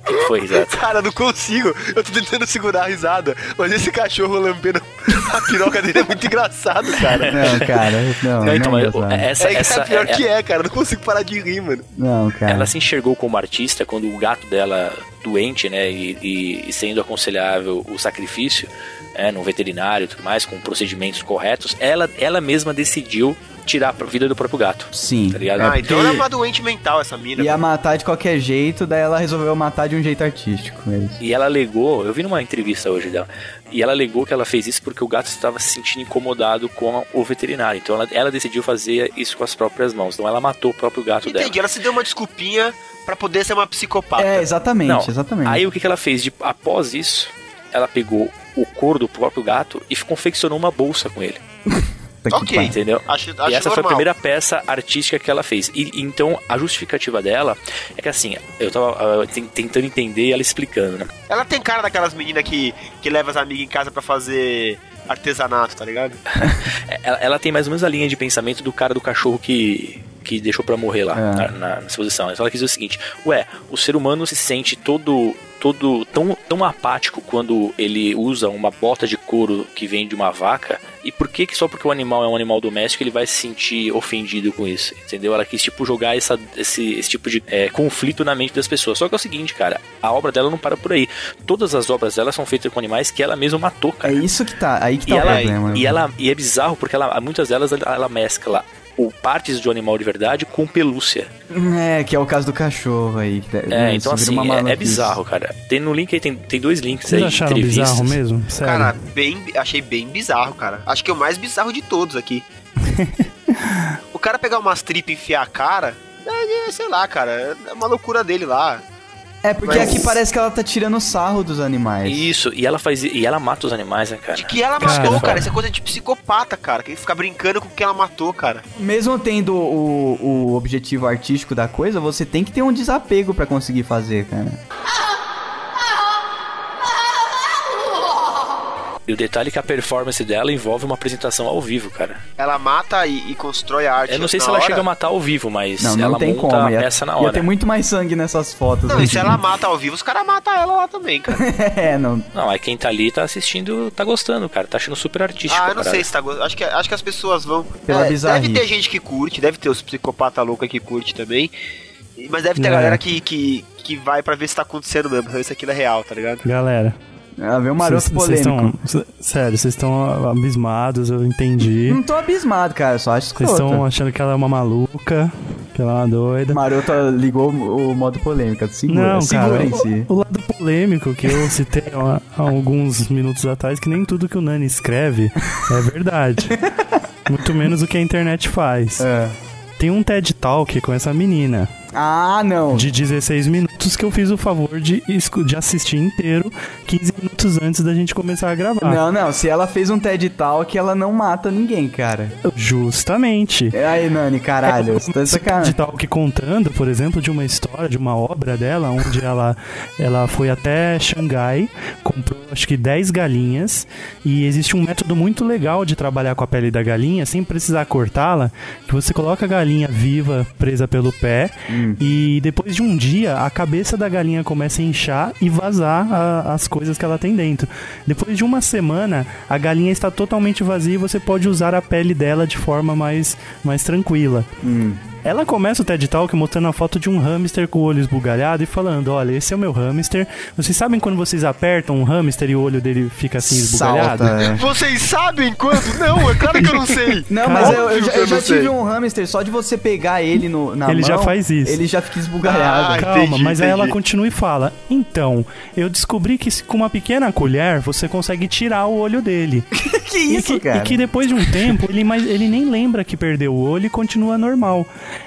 O que foi, exato? Cara, não consigo. Eu tô tentando segurar a risada, mas esse cachorro lambendo a piroca dele é muito engraçado, cara. Não, cara, não, Não, então, não, mas engraçado. essa, é, essa, é pior é- que é, cara. Eu não consigo parar de rir, mano. não, cara. Ela se enxergou como artista quando o gato dela doente, né, e, e- e sendo aconselhável o sacrifício, né, no veterinário e tudo mais, com procedimentos corretos, ela, ela mesma decidiu tirar a vida do próprio gato, Sim. tá ligado? É, ah, então ela é uma doente mental, essa mina. Ia mano. matar de qualquer jeito, daí ela resolveu matar de um jeito artístico. é. E ela alegou, eu vi numa entrevista hoje dela, e ela alegou que ela fez isso porque o gato estava se sentindo incomodado com o veterinário. Então ela, ela decidiu fazer isso com as próprias mãos. Então ela matou o próprio gato dela. Entendi, ela se deu uma desculpinha pra poder ser uma psicopata. É, exatamente, Não, exatamente. Aí o que, que ela fez? De- após isso, ela pegou o couro do próprio gato e confeccionou uma bolsa com ele. Ok. Entendeu? Acho, acho e essa foi a normal. primeira peça artística que ela fez. E então a justificativa dela é que assim, eu tava ten- tentando entender e ela explicando, né? Ela tem cara daquelas meninas que, que leva as amigas em casa pra fazer artesanato, tá ligado? Ela, ela tem mais ou menos a linha de pensamento do cara do cachorro que, que deixou pra morrer lá É. na, na, exposição. Então ela quis dizer o seguinte: ué, o ser humano se sente todo todo tão, tão apático quando ele usa uma bota de couro que vem de uma vaca e por que que só porque o animal é um animal doméstico ele vai se sentir ofendido com isso entendeu ela quis tipo jogar essa, esse, esse tipo de é, conflito na mente das pessoas só que é o seguinte cara a obra dela não para por aí todas as obras dela são feitas com animais que ela mesma matou cara É isso que tá, aí que e tá o ela, problema. e ela e é bizarro porque ela, muitas delas ela, ela mescla o partes de um animal de verdade com pelúcia. É, que é o caso do cachorro aí. É, então assim, uma é, é bizarro, cara. Tem no link aí, tem, tem dois links Vocês aí de acharam entrevistas. bizarro mesmo? Sério. Cara, bem, achei bem bizarro, cara. Acho que é o mais bizarro de todos aqui. o cara pegar umas tripas e enfiar a cara, é, é, sei lá, cara, é uma loucura dele lá. É, porque Mas- aqui parece que ela tá tirando sarro dos animais. Isso, e ela faz e ela mata os animais, né, cara? Que ela Cara, matou, cara. cara. Isso é coisa de psicopata, cara. Que fica brincando com o que ela matou, cara. Mesmo tendo o, o objetivo artístico da coisa, você tem que ter um desapego pra conseguir fazer, cara. E o detalhe é que a performance dela envolve uma apresentação ao vivo, cara. Ela mata e, e constrói a arte. Eu não sei na se ela hora. chega a matar ao vivo, mas Não, não ela tem monta como. a Ia, peça na ia hora. ter muito mais sangue nessas fotos. Não, e se ela mata ao vivo, os caras matam ela lá também, cara. é, não. Não, aí quem tá ali tá assistindo, tá gostando, cara. Tá achando super artístico. Ah, eu não sei se tá gostando. Acho que, acho que as pessoas vão. Pela É, bizarrice. deve ter gente que curte, deve ter os psicopata louca que curte também. Mas deve ter É. galera que, que, que vai pra ver se tá acontecendo mesmo, pra ver se aquilo é real, tá ligado? Galera, Ah, veio um maroto polêmico. estão. Sério, vocês estão abismados, eu entendi. Não tô abismado, cara. Só acho Vocês estão achando que ela é uma maluca, que ela é uma doida. Maroto ligou o modo polêmica. Segura, Não, cara, segurem-se. o, o lado polêmico que eu citei há, há alguns minutos atrás, que nem tudo que o Nani escreve é verdade. Muito menos o que a internet faz. É. Tem um TED Talk com essa menina, Ah, não. de 16 minutos, que eu fiz o favor de, de assistir inteiro 15 minutos antes da gente começar a gravar. Não, não. Se ela fez um TED Talk, ela não mata ninguém, cara. Justamente. É Aí, Nani, caralho. Você tá TED. Talk contando, por exemplo, de uma história, de uma obra dela, onde ela, ela foi até Xangai, comprou acho que 10 galinhas, e existe um método muito legal de trabalhar com a pele da galinha, sem precisar cortá-la, que você coloca a galinha viva presa pelo pé, e depois de um dia, a cabeça da galinha começa a inchar e vazar a- as coisas que ela tem dentro. Depois de uma semana, a galinha está totalmente vazia e você pode usar a pele dela de forma mais, mais tranquila. Ela começa o TED Talk mostrando a foto de um hamster com o olho esbugalhado e falando: Olha, esse é o meu hamster. Vocês sabem quando vocês apertam um hamster e o olho dele fica assim esbugalhado? Salta, é. Vocês sabem quando? Não, é claro que eu não sei. Não, mas eu, eu já, eu já sei. tive um hamster, só de você pegar ele no, na Ele mão... já faz isso. Ele já fica esbugalhado. Ah, Calma, entendi, mas aí ela entendi. continua e fala: Então, eu descobri que com uma pequena colher você consegue tirar o olho dele. que E isso, que, cara? e que depois de um tempo ele, mais, ele nem lembra que perdeu o olho e continua normal.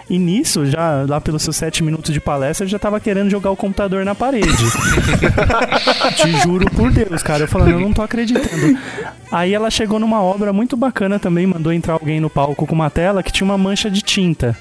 E nisso, já lá pelos seus sete minutos de palestra, ele já tava querendo jogar o computador na parede. Te juro por Deus, cara. Eu falando, eu não tô acreditando. Aí ela chegou numa obra muito bacana também, mandou entrar alguém no palco com uma tela que tinha uma mancha de tinta.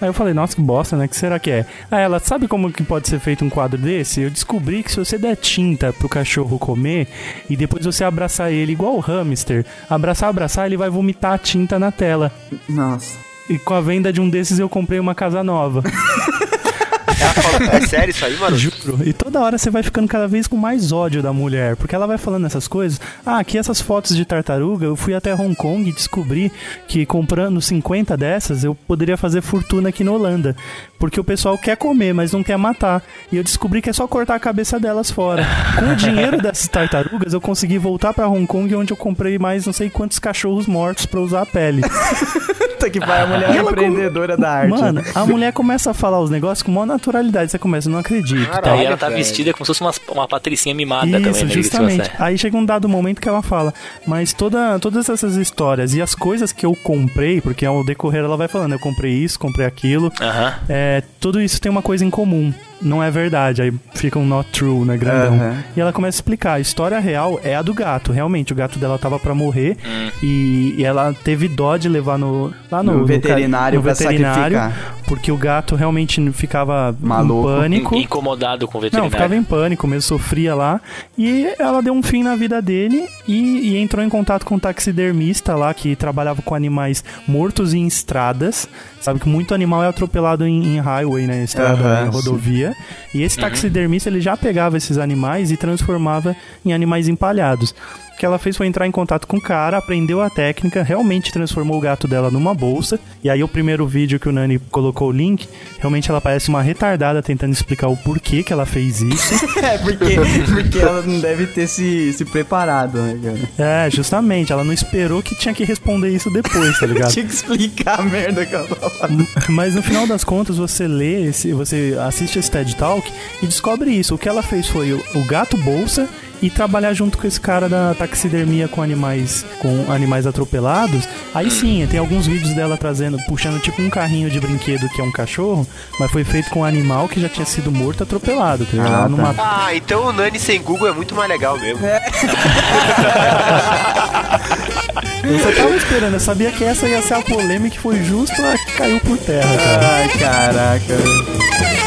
Aí eu falei, nossa, que bosta, né? que será que é? Aí ela, sabe como que pode ser feito um quadro desse? Eu descobri que se você der tinta pro cachorro comer e depois você abraçar ele igual o hamster, abraçar, abraçar, ele vai vomitar a tinta na tela. Nossa. E com a venda de um desses eu comprei uma casa nova. Ela falou, é sério isso aí, mano? Juro. E toda hora você vai ficando cada vez com mais ódio da mulher, porque ela vai falando essas coisas. Ah, aqui essas fotos de tartaruga, eu fui até Hong Kong e descobri que comprando 50 dessas eu poderia fazer fortuna aqui na Holanda. Porque o pessoal quer comer, mas não quer matar. E eu descobri que é só cortar a cabeça delas fora. Com o dinheiro dessas tartarugas, eu consegui voltar pra Hong Kong, onde eu comprei mais não sei quantos cachorros mortos pra usar a pele. Puta que vai, a mulher é empreendedora da arte. Mano, a mulher começa a falar os negócios com maior naturalidade. Você começa, não acredito. Caralho, Daí ela tá velho. vestida como se fosse uma, uma patricinha mimada Isso, também, né? justamente. passagem. Aí chega um dado momento que ela fala, mas toda, todas essas histórias e as coisas que eu comprei, porque ao decorrer ela vai falando, eu comprei isso, comprei aquilo, Aham. é, tudo isso tem uma coisa em comum. Não é verdade, aí fica um not true, né, grandão. Aham. E ela começa a explicar, a história real é a do gato, realmente, o gato dela tava pra morrer Hum. e, e ela teve dó de levar no lá no, No veterinário no pra veterinário, sacrificar. porque o gato realmente ficava Maluco. em pânico. Incomodado com o Não, veterinário. ficava em pânico, mesmo sofria lá. E ela deu um fim na vida dele e, e entrou em contato com um taxidermista lá que trabalhava com animais mortos em estradas. Sabe que muito animal é atropelado em, em highway, né? Estrada, Aham, em rodovia. E esse taxidermista ele já pegava esses animais e transformava em animais empalhados. O que ela fez foi entrar em contato com o cara, aprendeu a técnica, realmente transformou o gato dela numa bolsa. E aí o primeiro vídeo que o Nani colocou o link, realmente ela parece uma retardada tentando explicar o porquê que ela fez isso. É, porque, porque ela não deve ter se, se preparado, né, cara? é, justamente, ela não esperou que tinha que responder isso depois, tá ligado? Tinha que explicar a merda que ela tava falando. Mas no final das contas, você lê, esse, você assiste esse TED Talk e descobre isso. O que ela fez foi o, o gato bolsa e trabalhar junto com esse cara da taxidermia com animais com animais atropelados. Aí sim, tem alguns vídeos dela trazendo, puxando tipo um carrinho de brinquedo que é um cachorro, mas foi feito com um animal que já tinha sido morto atropelado, tá? Ah, tá. matou. Ah, então o Nani sem Google é muito mais legal mesmo. Eu só tava esperando, eu sabia que essa ia ser a polêmica e foi justo a que caiu por terra, cara. Ai, caraca.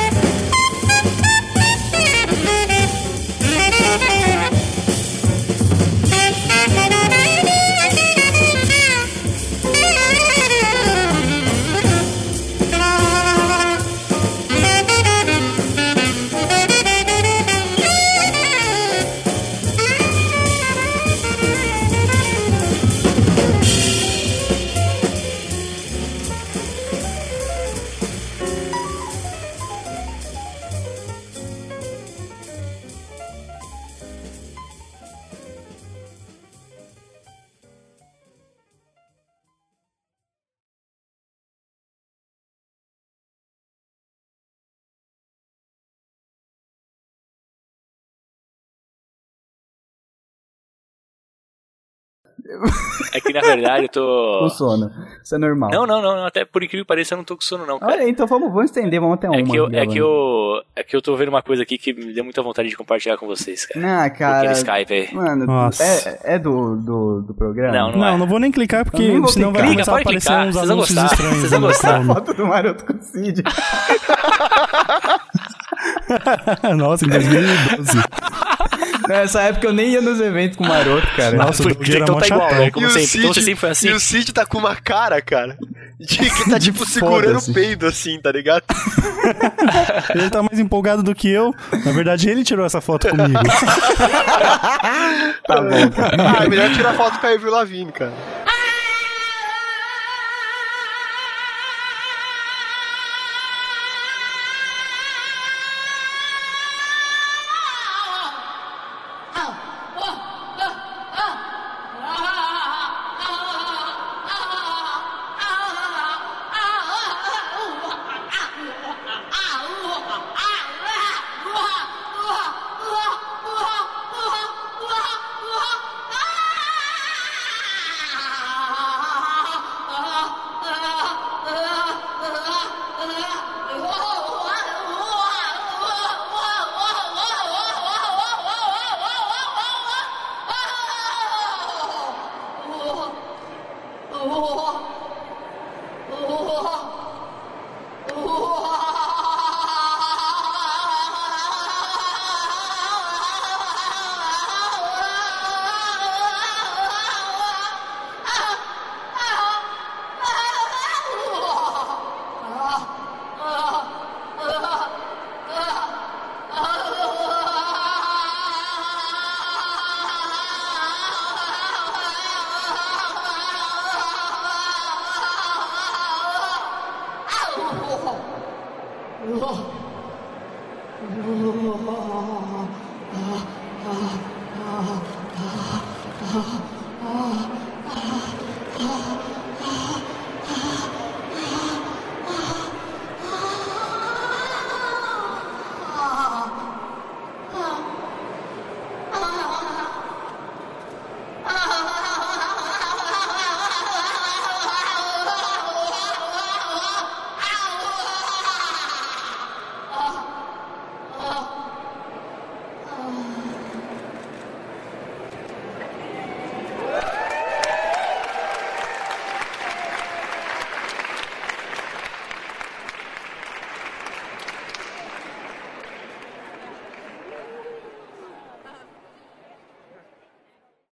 É que na verdade eu tô. Com sono. Isso é normal. Não, não, não, até por incrível que pareça eu não tô com sono, não, cara. Olha aí, então vamos, vamos estender, vamos até uma. É que, eu, é, que eu, é que eu tô vendo uma coisa aqui que me deu muita vontade de compartilhar com vocês, cara. Ah, cara. Aquele Skype aí. Mano, Nossa. é, é do, do, do programa? Não, não, Não, é. não vou nem clicar porque vou senão vai clicar. começar a Clica, pode aparecer clicar, uns vocês anúncios gostar, estranhos. vocês vão gostar. Foto do maroto com o Cid. Nossa, em 2012. Nessa época eu nem ia nos eventos com o maroto, cara. Nossa, o Doug então tá igual, né? Como sempre. Então você sempre foi assim? e o Cid tá com uma cara, cara, de que tá tipo segurando o peido assim, tá ligado? Ele tá mais empolgado do que eu. Na verdade, ele tirou essa foto comigo. Tá bom, cara. Ah, é melhor tirar foto com a Avril Lavigne, cara.